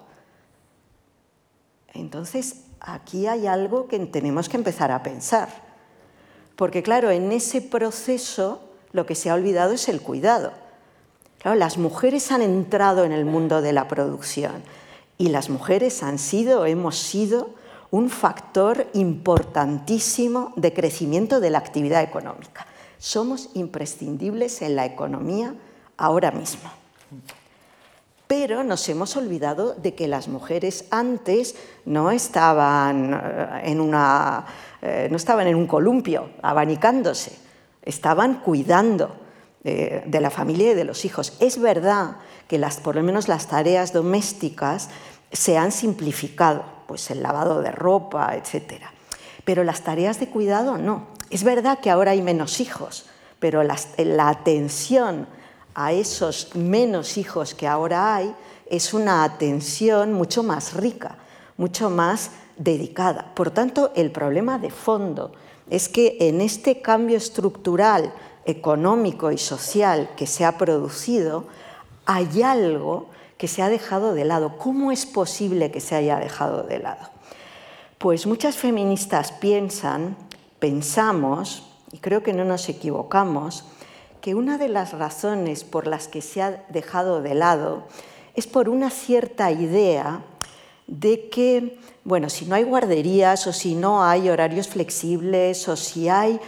Entonces, aquí hay algo que tenemos que empezar a pensar. Porque claro, en ese proceso lo que se ha olvidado es el cuidado. Claro, las mujeres han entrado en el mundo de la producción y las mujeres han sido, hemos sido, un factor importantísimo de crecimiento de la actividad económica. Somos imprescindibles en la economía ahora mismo pero nos hemos olvidado de que las mujeres antes no estaban eh, en, una, eh, no estaban en un columpio abanicándose, estaban cuidando eh, de la familia y de los hijos. Es verdad que las, por lo menos las tareas domésticas se han simplificado, pues el lavado de ropa, etc. Pero las tareas de cuidado no. Es verdad que ahora hay menos hijos, pero la atención a esos menos hijos que ahora hay es una atención mucho más rica, mucho más dedicada. Por tanto, el problema de fondo es que en este cambio estructural, económico y social que se ha producido, hay algo que se ha dejado de lado. ¿Cómo es posible que se haya dejado de lado? Pues muchas feministas piensan, pensamos, y creo que no nos equivocamos, que una de las razones por las que se ha dejado de lado es por una cierta idea de que, bueno, si no hay guarderías o si no hay horarios flexibles o si hay...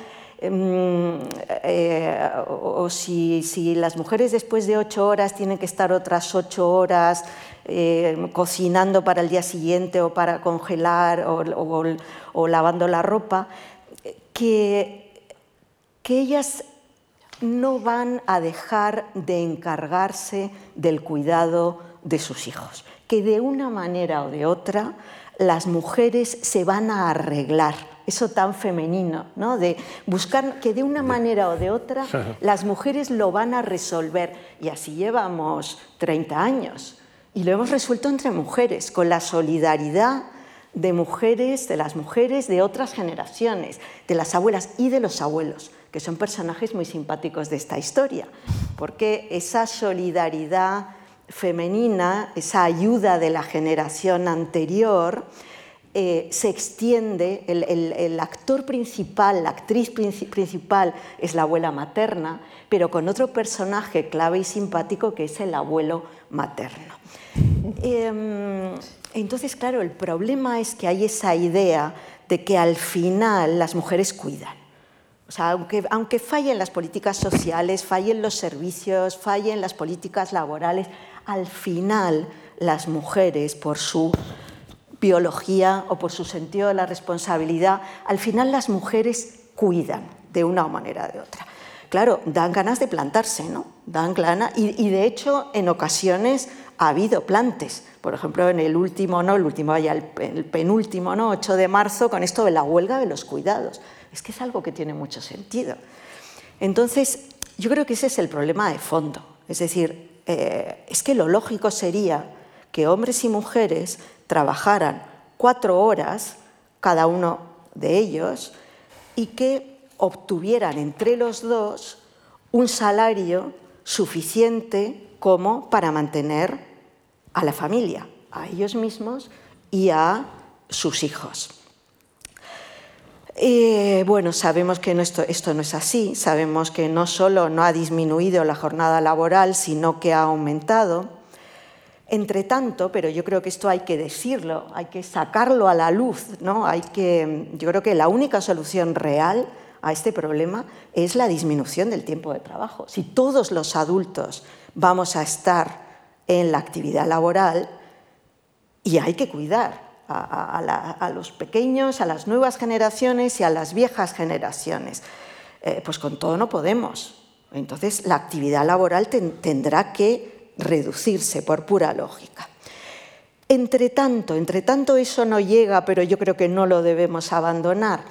Em, eh, o, si, las mujeres después de ocho horas tienen que estar otras ocho horas eh, cocinando para el día siguiente o para congelar o, lavando la ropa, que, que ellas no van a dejar de encargarse del cuidado de sus hijos, que de una manera o de otra las mujeres se van a arreglar, eso tan femenino, ¿no? de buscar que de una manera o de otra las mujeres lo van a resolver. Y así llevamos 30 años. Y lo hemos resuelto entre mujeres, con la solidaridad de mujeres, de las mujeres de otras generaciones, de las abuelas y de los abuelos que son personajes muy simpáticos de esta historia, porque esa solidaridad femenina, esa ayuda de la generación anterior, eh, se extiende, el, actor principal, la actriz principal es la abuela materna, pero con otro personaje clave y simpático que es el abuelo materno. Em, entonces, claro, el problema es que hay esa idea de que al final las mujeres cuidan O sea, aunque, fallen las políticas sociales, fallen los servicios, fallen las políticas laborales, al final las mujeres, por su biología o por su sentido de la responsabilidad, al final las mujeres cuidan de una manera o de otra. Claro, dan ganas de plantarse, ¿no? Dan ganas, y, de hecho en ocasiones ha habido plantes. Por ejemplo, en el último, no el último, el penúltimo, ¿no? 8 de marzo, con esto de la huelga de los cuidados es que es algo que tiene mucho sentido. Entonces, yo creo que ese es el problema de fondo. Es decir, eh, es que lo lógico sería que hombres y mujeres trabajaran cuatro horas, cada uno de ellos, y que obtuvieran entre los dos un salario suficiente como para mantener a la familia, a ellos mismos y a sus hijos. Eh, bueno, sabemos que esto, esto, no es así, sabemos que no solo no ha disminuido la jornada laboral, sino que ha aumentado. Entre tanto, pero yo creo que esto hay que decirlo, hay que sacarlo a la luz, ¿no? Hay que, yo creo que la única solución real a este problema es la disminución del tiempo de trabajo. Si todos los adultos vamos a estar en la actividad laboral, y hay que cuidar a, los pequeños, a las nuevas generaciones y a las viejas generaciones. Eh, pues con todo no podemos. Entonces la actividad laboral tendrá que reducirse por pura lógica. Entre tanto, entre tanto eso no llega, pero yo creo que no lo debemos abandonar.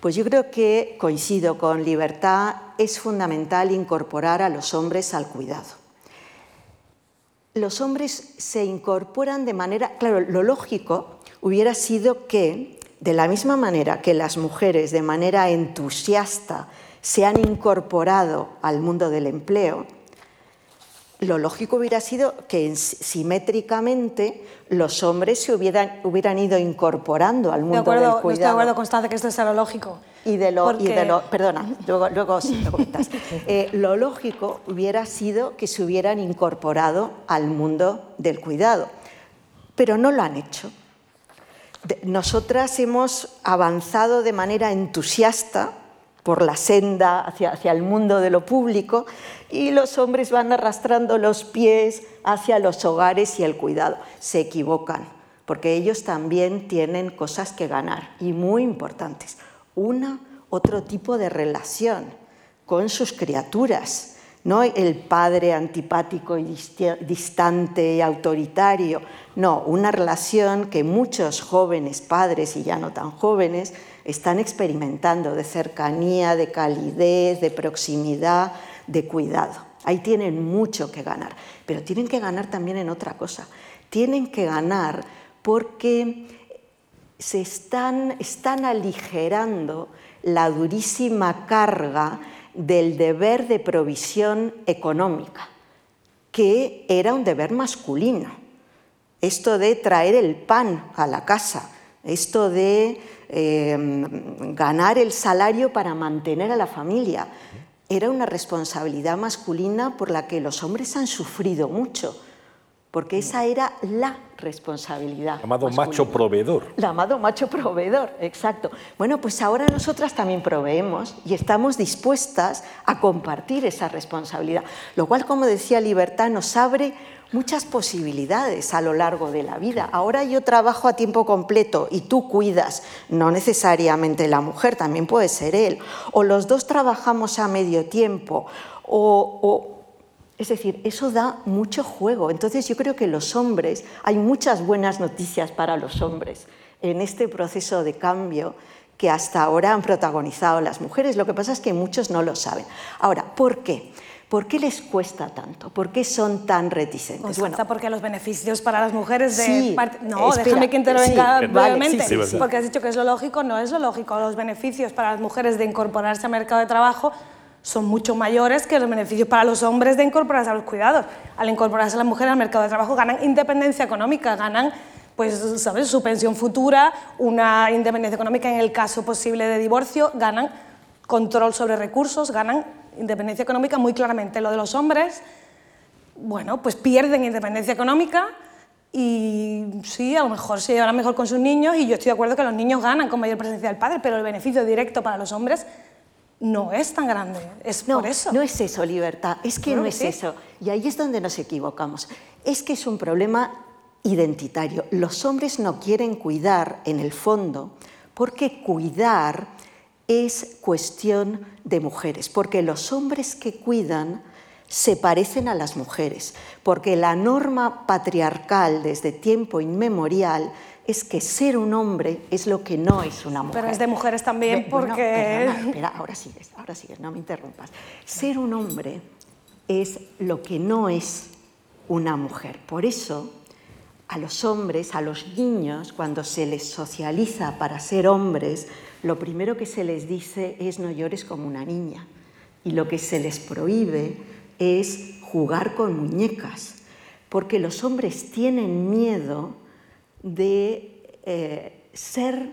Pues yo creo que coincido con libertad, es fundamental incorporar a los hombres al cuidado. Los hombres se incorporan de manera, claro, lo lógico hubiera sido que, de la misma manera que las mujeres de manera entusiasta se han incorporado al mundo del empleo, lo lógico hubiera sido que simétricamente los hombres se hubieran, hubieran ido incorporando al mundo del cuidado. estoy de acuerdo, Constante, que esto es lo lógico. Y de lo, y de lo perdona, luego, luego sí lo eh, lo lógico hubiera sido que se hubieran incorporado al mundo del cuidado, pero no lo han hecho. Nosotras hemos avanzado de manera entusiasta por la senda hacia, hacia, el mundo de lo público y los hombres van arrastrando los pies hacia los hogares y el cuidado. Se equivocan, porque ellos también tienen cosas que ganar y muy importantes. Una, otro tipo de relación con sus criaturas, no el padre antipático y distante y autoritario, no, una relación que muchos jóvenes padres y ya no tan jóvenes están experimentando de cercanía, de calidez, de proximidad, de cuidado. Ahí tienen mucho que ganar, pero tienen que ganar también en otra cosa. Tienen que ganar porque se están, están aligerando la durísima carga del deber de provisión económica, que era un deber masculino. Esto de traer el pan a la casa, esto de em, ganar el salario para mantener a la familia, era una responsabilidad masculina por la que los hombres han sufrido mucho porque esa era la responsabilidad. Llamado macho proveedor. Llamado macho proveedor, exacto. Bueno, pues ahora nosotras también proveemos y estamos dispuestas a compartir esa responsabilidad, lo cual, como decía Libertad, nos abre muchas posibilidades a lo largo de la vida. Ahora yo trabajo a tiempo completo y tú cuidas, no necesariamente la mujer, también puede ser él, o los dos trabajamos a medio tiempo, o, o es decir, eso da mucho juego. Entonces yo creo que los hombres, hay muchas buenas noticias para los hombres en este proceso de cambio que hasta ahora han protagonizado las mujeres. Lo que pasa es que muchos no lo saben. Ahora, ¿por qué? ¿Por qué les cuesta tanto? ¿Por qué son tan reticentes? Pues bueno, porque los beneficios para las mujeres de No, déjame que intervenga brevemente, porque has dicho que es lo lógico, no es lo lógico. Los beneficios para las mujeres de incorporarse al mercado de trabajo son mucho mayores que los beneficios para los hombres de incorporarse a los cuidados. Al incorporarse las mujeres al mercado de trabajo ganan independencia económica, ganan pues, ¿sabes? su pensión futura, una independencia económica en el caso posible de divorcio, ganan control sobre recursos, ganan independencia económica muy claramente. Lo de los hombres, bueno, pues pierden independencia económica y sí, a lo mejor se llevarán mejor con sus niños y yo estoy de acuerdo que los niños ganan con mayor presencia del padre, pero el beneficio directo para los hombres no es tan grande, es no, por eso. No es eso, libertad, es que no, es eso. Y ahí es donde nos equivocamos. Es que es un problema identitario. Los hombres no quieren cuidar en el fondo porque cuidar es cuestión de mujeres, porque los hombres que cuidan se parecen a las mujeres, porque la norma patriarcal desde tiempo inmemorial es que ser un hombre es lo que no es una mujer. Pero es de mujeres también porque... espera, ahora sigues, ahora sigues, no me interrumpas. Ser un hombre es lo que no es una mujer. Por eso, a los hombres, a los niños, cuando se les socializa para ser hombres, lo primero que se les dice es no llores como una niña. Y lo que se les prohíbe es jugar con muñecas, porque los hombres tienen miedo de eh, ser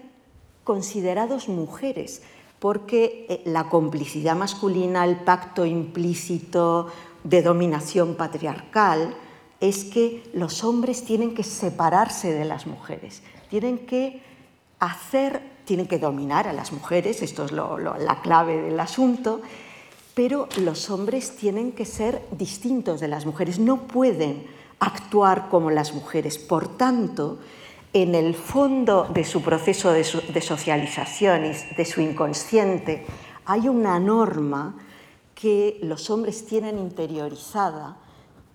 considerados mujeres, porque eh, la complicidad masculina, el pacto implícito de dominación patriarcal, es que los hombres tienen que separarse de las mujeres, tienen que hacer, tienen que dominar a las mujeres, esto es la clave del asunto, pero los hombres tienen que ser distintos de las mujeres, no pueden actuar como las mujeres. Por tanto, en el fondo de su proceso de, socialización y de su inconsciente hay una norma que los hombres tienen interiorizada,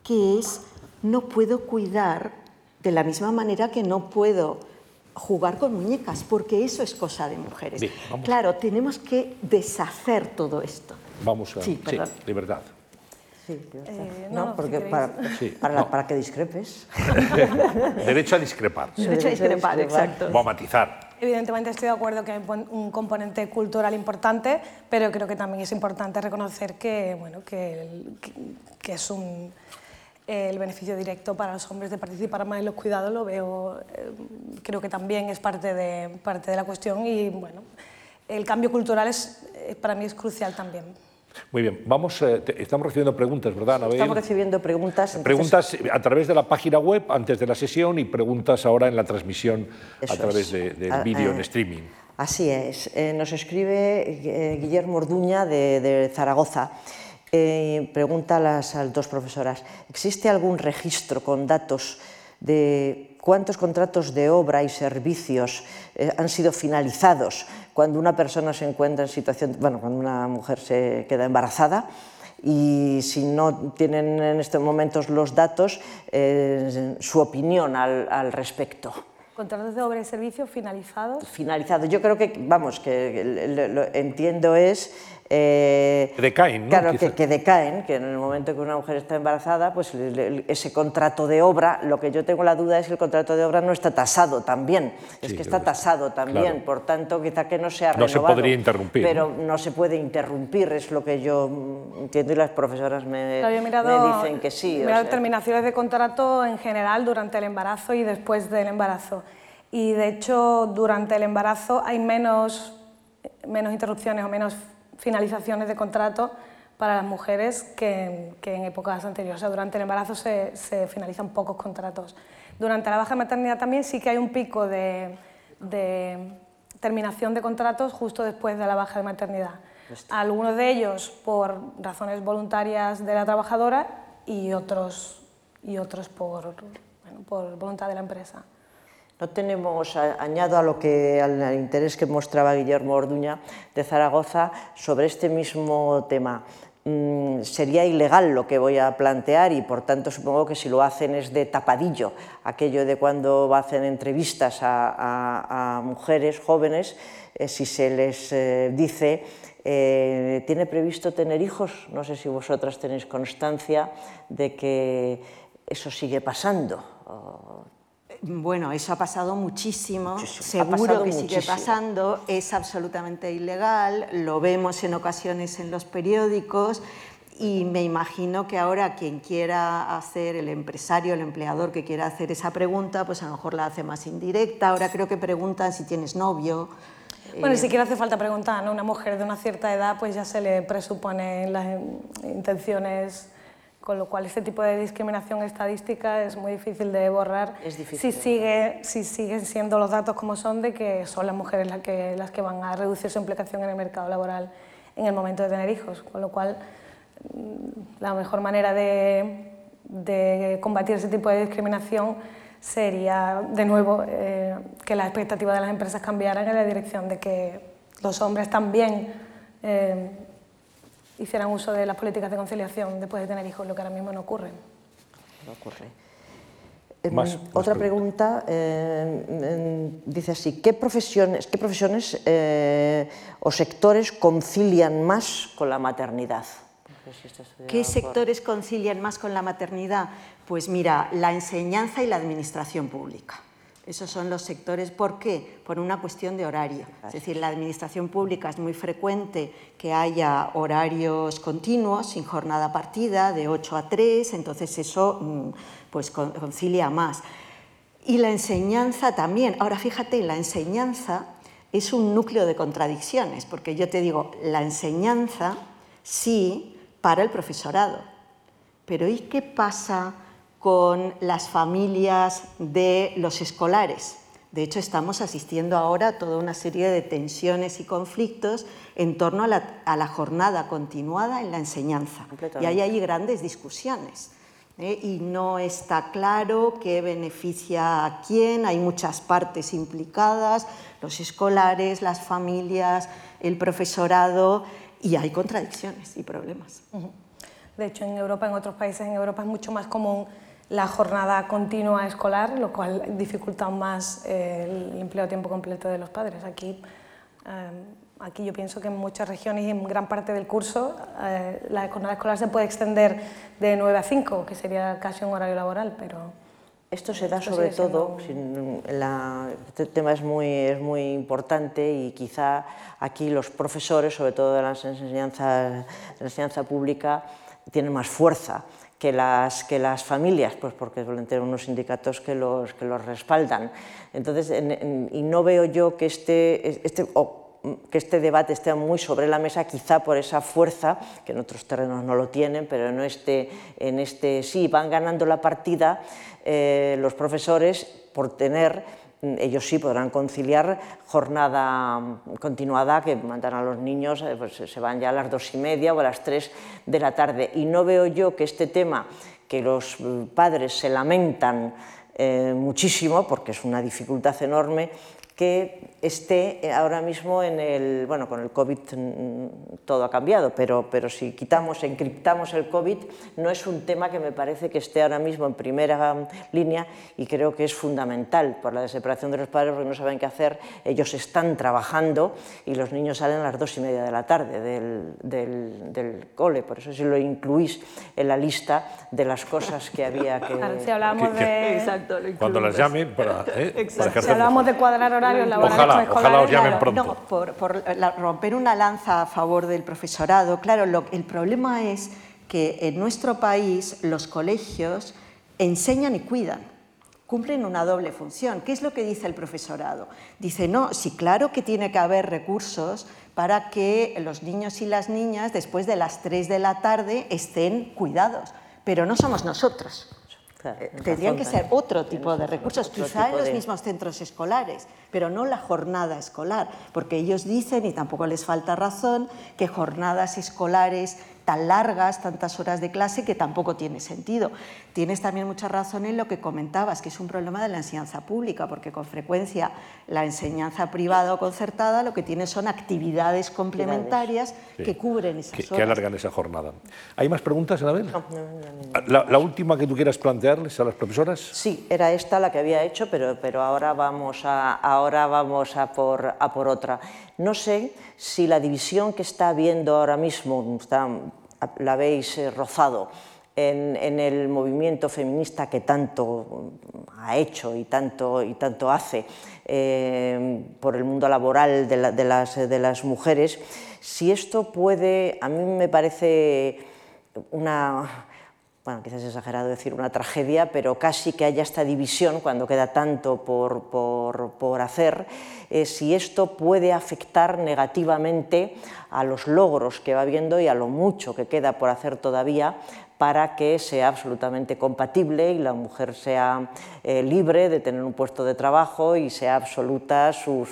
que es no puedo cuidar de la misma manera que no puedo jugar con muñecas, porque eso es cosa de mujeres. claro, tenemos que deshacer todo esto. Vamos a... Sí, libertad. Sí, eh, no, porque para, para, que discrepes. Derecho a discrepar. Derecho a discrepar, exacto. O a matizar. Evidentemente estoy de acuerdo que hay un componente cultural importante, pero creo que también es importante reconocer que, bueno, que, que, es un, el beneficio directo para los hombres de participar más en los cuidados, lo veo, eh, creo que también es parte de, parte de la cuestión y bueno, el cambio cultural es, para mí es crucial también. Muy bien, vamos, eh, estamos recibiendo preguntas, ¿verdad, Anabel? Estamos recibiendo preguntas. Preguntas a través de la página web antes de la sesión y preguntas ahora en la transmisión a través del ah, vídeo en eh, streaming. Así es. Eh, nos escribe Guillermo Orduña de, Zaragoza. pregunta a las, a las dos profesoras, ¿existe algún registro con datos de cuántos contratos de obra y servicios han sido finalizados cuando una persona se encuentra en situación, bueno, cuando una mujer se queda embarazada y si no tienen en estos momentos los datos, eh, su opinión al, al respecto. ¿Contratos de obra y servicio finalizados? Finalizados. Yo creo que, vamos, que lo entiendo es eh, decaen, ¿no? Claro, que, decaen, que en el momento que una mujer está embarazada, pues ese contrato de obra, lo que yo tengo la duda es que el contrato de obra no está tasado también, es que está tasado también, por tanto quizá que no sea renovado. No se podría interrumpir. Pero ¿no? se puede interrumpir, es lo que yo entiendo y las profesoras me, dicen que sí. He mirado terminaciones de contrato en general durante el embarazo y después del embarazo. Y de hecho, durante el embarazo hay menos, menos interrupciones o menos finalizaciones de contrato para las mujeres que, en épocas anteriores. O sea, durante el embarazo se, finalizan pocos contratos. Durante la baja de maternidad también sí que hay un pico de, terminación de contratos justo después de la baja de maternidad. Algunos de ellos por razones voluntarias de la trabajadora y otros, y otros por, por voluntad de la empresa. No tenemos, añado a lo que, al interés que mostraba Guillermo Orduña de Zaragoza sobre este mismo tema. Mm, sería ilegal lo que voy a plantear y por tanto supongo que si lo hacen es de tapadillo, aquello de cuando hacen entrevistas a, mujeres jóvenes, eh, si se les eh, dice, eh, ¿tiene previsto tener hijos? No sé si vosotras tenéis constancia de que eso sigue pasando. Bueno, eso ha pasado muchísimo, seguro que sigue pasando, es absolutamente ilegal, lo vemos en ocasiones en los periódicos. Y me imagino que ahora quien quiera hacer, el empresario, el empleador que quiera hacer esa pregunta, pues a lo mejor la hace más indirecta, ahora creo que preguntan si tienes novio. Bueno, ni eh, siquiera hace falta preguntar, ¿no? Una mujer de una cierta edad pues ya se le presupone las intenciones con lo cual este tipo de discriminación estadística es muy difícil de borrar es difícil. si, sigue, si siguen siendo los datos como son de que son las mujeres las que, las que van a reducir su implicación en el mercado laboral en el momento de tener hijos, con lo cual mm, la mejor manera de, combatir ese tipo de discriminación sería, de nuevo, eh, que las expectativas de las empresas cambiaran en la dirección de que los hombres también eh, hicieran uso de las políticas de conciliación después de tener hijos, lo que ahora mismo no ocurre. No ocurre. Em, otra pregunta eh, dice así, ¿qué profesiones, qué profesiones eh, o sectores concilian más con la maternidad? ¿Qué sectores concilian más con la maternidad? Pues mira, la enseñanza y la administración pública. Esos son los sectores. ¿Por qué? Por una cuestión de horario. Es decir, la administración pública es muy frecuente que haya horarios continuos, sin jornada partida, de 8 a 3, entonces eso mm, pues, concilia más. Y la enseñanza también. Ahora fíjate, la enseñanza es un núcleo de contradicciones, porque yo te digo, la enseñanza sí para el profesorado, pero ¿y qué pasa con las familias de los escolares. De hecho, estamos asistiendo ahora a toda una serie de tensiones y conflictos en torno a la, jornada continuada en la enseñanza. Y hay ahí grandes discusiones. ¿eh? Y no está claro qué beneficia a quién, hay muchas partes implicadas, los escolares, las familias, el profesorado, y hay contradicciones y problemas. De hecho, en Europa, en otros países en Europa es mucho más común la jornada continua escolar, lo cual dificulta aún más el empleo a tiempo completo de los padres. Aquí, eh, aquí yo pienso que en muchas regiones y en gran parte del curso eh, la jornada escolar se puede extender de 9 a 5, que sería casi un horario laboral, pero... Esto se da sobre todo, este tema es muy, es muy importante y quizá aquí los profesores, sobre todo de la enseñanza, de la enseñanza pública, tienen más fuerza que las, que las familias, pues porque suelen tener unos sindicatos que los, que los respaldan. Entonces, y no veo yo que este, este, que este debate esté muy sobre la mesa, quizá por esa fuerza, que en otros terrenos no lo tienen, pero en este, en este sí, van ganando la partida eh, los profesores por tener ellos sí podrán conciliar jornada continuada que mandan a los niños, eh, pues se van ya a las dos y media o a las tres de la tarde. Y no veo yo que este tema, que los padres se lamentan eh, muchísimo, porque es una dificultad enorme, que esté ahora mismo en el, bueno, con el COVID mm, todo ha cambiado, pero, pero si quitamos, encriptamos el COVID, no es un tema que me parece que esté ahora mismo en primera línea y creo que es fundamental por la desesperación de los padres porque no saben qué hacer, ellos están trabajando y los niños salen a las dos y media de la tarde del, del, del cole, por eso si lo incluís en la lista de las cosas que había que... Claro, si hablamos de... Exacto, Cuando las llame para, ¿eh? para Si hablamos de cuadrar Ojalá, ojalá os llamen pronto. No, por, romper una lanza a favor del profesorado, claro, el problema es que en nuestro país los colegios enseñan y cuidan cumplen una doble función. ¿Qué es lo que dice el profesorado? Dice, no, sí, claro que tiene que haber recursos para que los niños y las niñas después de las 3 de la tarde estén cuidados, pero no somos nosotros. Eh, tendrían que ser otro tipo de recursos, quizá en los mismos centros escolares, pero no la jornada escolar, porque ellos dicen, y tampoco les falta razón, que jornadas escolares tan largas, tantas horas de clase, que tampoco tiene sentido. Tienes también mucha razón en lo que comentabas, que es un problema de la enseñanza pública, porque con frecuencia la enseñanza privada o concertada lo que tiene son actividades complementarias que cubren esas que, horas. Que alargan esa jornada. ¿Hay más preguntas, Anabel? No, no, no, la, última que tú quieras plantearles a las profesoras? Sí, era esta la que había hecho, pero, pero ahora vamos, a, ahora vamos a, por, a por otra. No sé si la división que está habiendo ahora mismo, está, la habéis eh, rozado, en, el movimiento feminista que tanto ha hecho y tanto, y tanto hace eh, por el mundo laboral de, las, de las mujeres, si esto puede, a mí me parece una bueno, quizás es exagerado decir una tragedia, pero casi que haya esta división cuando queda tanto por, por, hacer, eh, si esto puede afectar negativamente a los logros que va habiendo y a lo mucho que queda por hacer todavía para que sea absolutamente compatible y la mujer sea eh, libre de tener un puesto de trabajo y sea absoluta sus,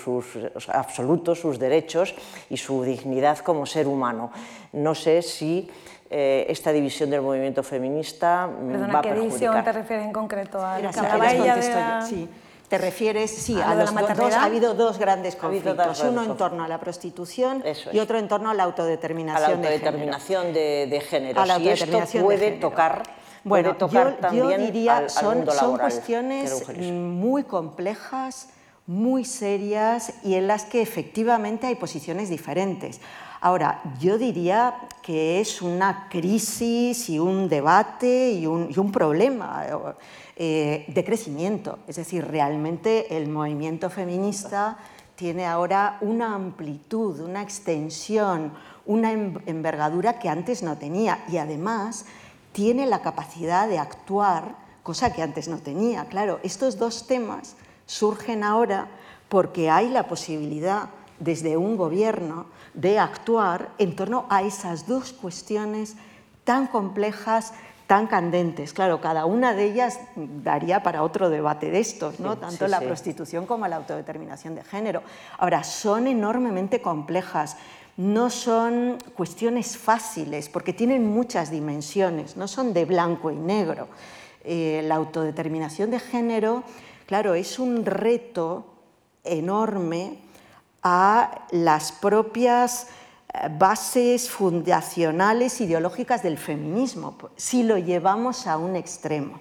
absolutos sus derechos y su dignidad como ser humano. No sé si eh, esta división del movimiento feminista Perdona, va a ¿qué división te refieres en concreto? ¿A la sí. ¿Te refieres? Sí, a, los dos, ha habido dos grandes conflictos, uno en torno a la prostitución y otro en torno a la autodeterminación, a la autodeterminación de, género. A la autodeterminación esto puede tocar bueno, tocar yo, diría, son, son cuestiones muy complejas, muy serias y en las que efectivamente hay posiciones diferentes. Ahora, yo diría que es una crisis y un debate y un, problema eh, de crecimiento. Es decir, realmente el movimiento feminista tiene ahora una amplitud, una extensión, una envergadura que antes no tenía y además tiene la capacidad de actuar, cosa que antes no tenía. Claro, estos dos temas surgen ahora porque hay la posibilidad desde un gobierno de actuar en torno a esas dos cuestiones tan complejas, tan candentes. Claro, cada una de ellas daría para otro debate de estos, ¿no? tanto la prostitución como la autodeterminación de género. Ahora, son enormemente complejas, no son cuestiones fáciles porque tienen muchas dimensiones, no son de blanco y negro. Eh, la autodeterminación de género, claro, es un reto enorme a las propias bases fundacionales ideológicas del feminismo, si lo llevamos a un extremo.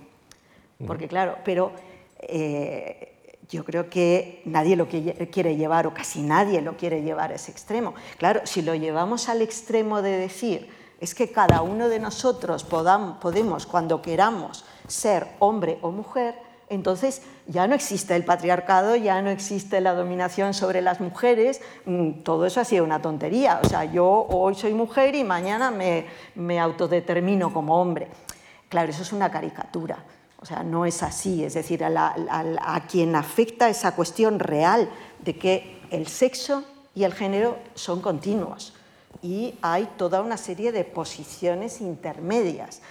Porque claro, pero eh, yo creo que nadie lo quiere llevar, o casi nadie lo quiere llevar a ese extremo. Claro, si lo llevamos al extremo de decir, es que cada uno de nosotros podemos, cuando queramos, ser hombre o mujer, entonces ya no existe el patriarcado, ya no existe la dominación sobre las mujeres, mm, todo eso ha sido una tontería. O sea, yo hoy soy mujer y mañana me, autodetermino como hombre. Claro, eso es una caricatura. O sea, no es así. Es decir, a, a quien afecta esa cuestión real de que el sexo y el género son continuos y hay toda una serie de posiciones intermedias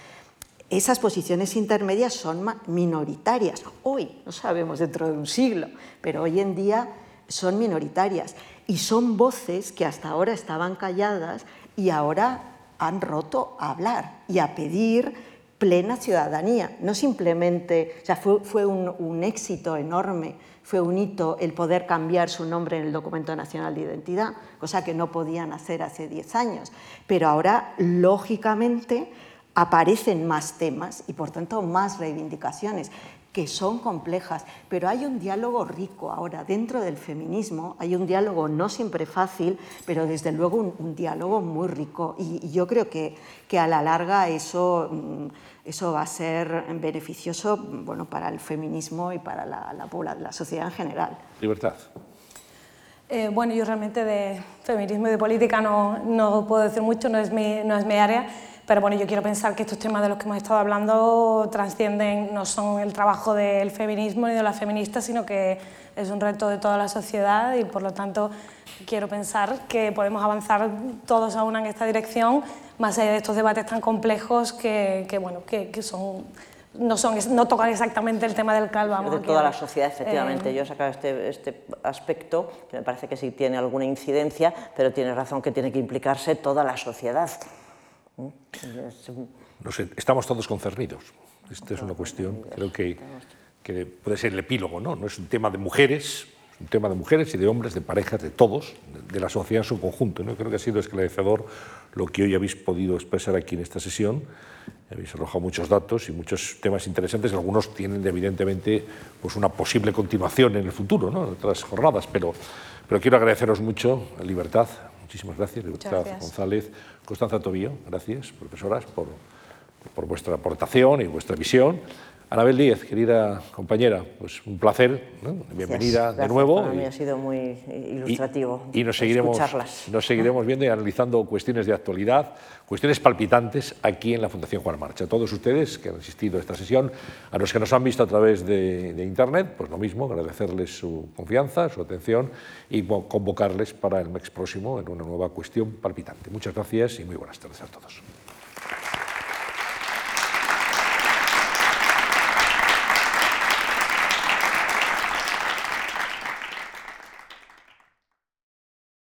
esas posiciones intermedias son minoritarias. Hoy, no sabemos dentro de un siglo, pero hoy en día son minoritarias. Y son voces que hasta ahora estaban calladas y ahora han roto a hablar y a pedir plena ciudadanía. No simplemente, o sea, fue, un, un éxito enorme, fue un hito el poder cambiar su nombre en el documento nacional de identidad, cosa que no podían hacer hace 10 años. Pero ahora, lógicamente, aparecen más temas y por tanto más reivindicaciones que son complejas, pero hay un diálogo rico ahora dentro del feminismo, hay un diálogo no siempre fácil, pero desde luego un, diálogo muy rico y, yo creo que, que, a la larga eso, mm, eso va a ser beneficioso bueno, para el feminismo y para la, la, la sociedad en general. Libertad. Eh, bueno, yo realmente de feminismo y de política no, no puedo decir mucho, no es mi, no es mi área, pero bueno, yo quiero pensar que estos temas de los que hemos estado hablando trascienden, no son el trabajo del feminismo ni de las feministas, sino que es un reto de toda la sociedad y por lo tanto quiero pensar que podemos avanzar todos a una en esta dirección, más allá de estos debates tan complejos que, bueno, que, son no, son, no tocan exactamente el tema del cual vamos De toda la sociedad, efectivamente. Eh, Yo he sacado este, este aspecto, que me parece que sí tiene alguna incidencia, pero tiene razón que tiene que implicarse toda la sociedad. No sé, estamos todos concernidos. Esta es una cuestión, creo que, que puede ser el epílogo, ¿no? No es un tema de mujeres, es un tema de mujeres y de hombres, de parejas, de todos, de, la sociedad en su conjunto. ¿no? Creo que ha sido esclarecedor lo que hoy habéis podido expresar aquí en esta sesión. Habéis arrojado muchos datos y muchos temas interesantes. Algunos tienen, evidentemente, pues una posible continuación en el futuro, ¿no? en otras jornadas, pero, pero quiero agradeceros mucho, Libertad, Muchísimas gracias, Libertad González. Constanza Tobío, gracias, profesoras, por, por vuestra aportación y vuestra visión. Anabel Díez, querida compañera, pues un placer, bienvenida de nuevo. Para mí ha sido muy ilustrativo. Y, nos, seguiremos, nos seguiremos viendo y analizando cuestiones de actualidad, cuestiones palpitantes aquí en la Fundación Juan Marcha. A todos ustedes que han asistido a esta sesión, a los que nos han visto a través de, de Internet, pues lo mismo, agradecerles su confianza, su atención y convocarles para el mes próximo en una nueva cuestión palpitante. Muchas gracias y muy buenas tardes a todos.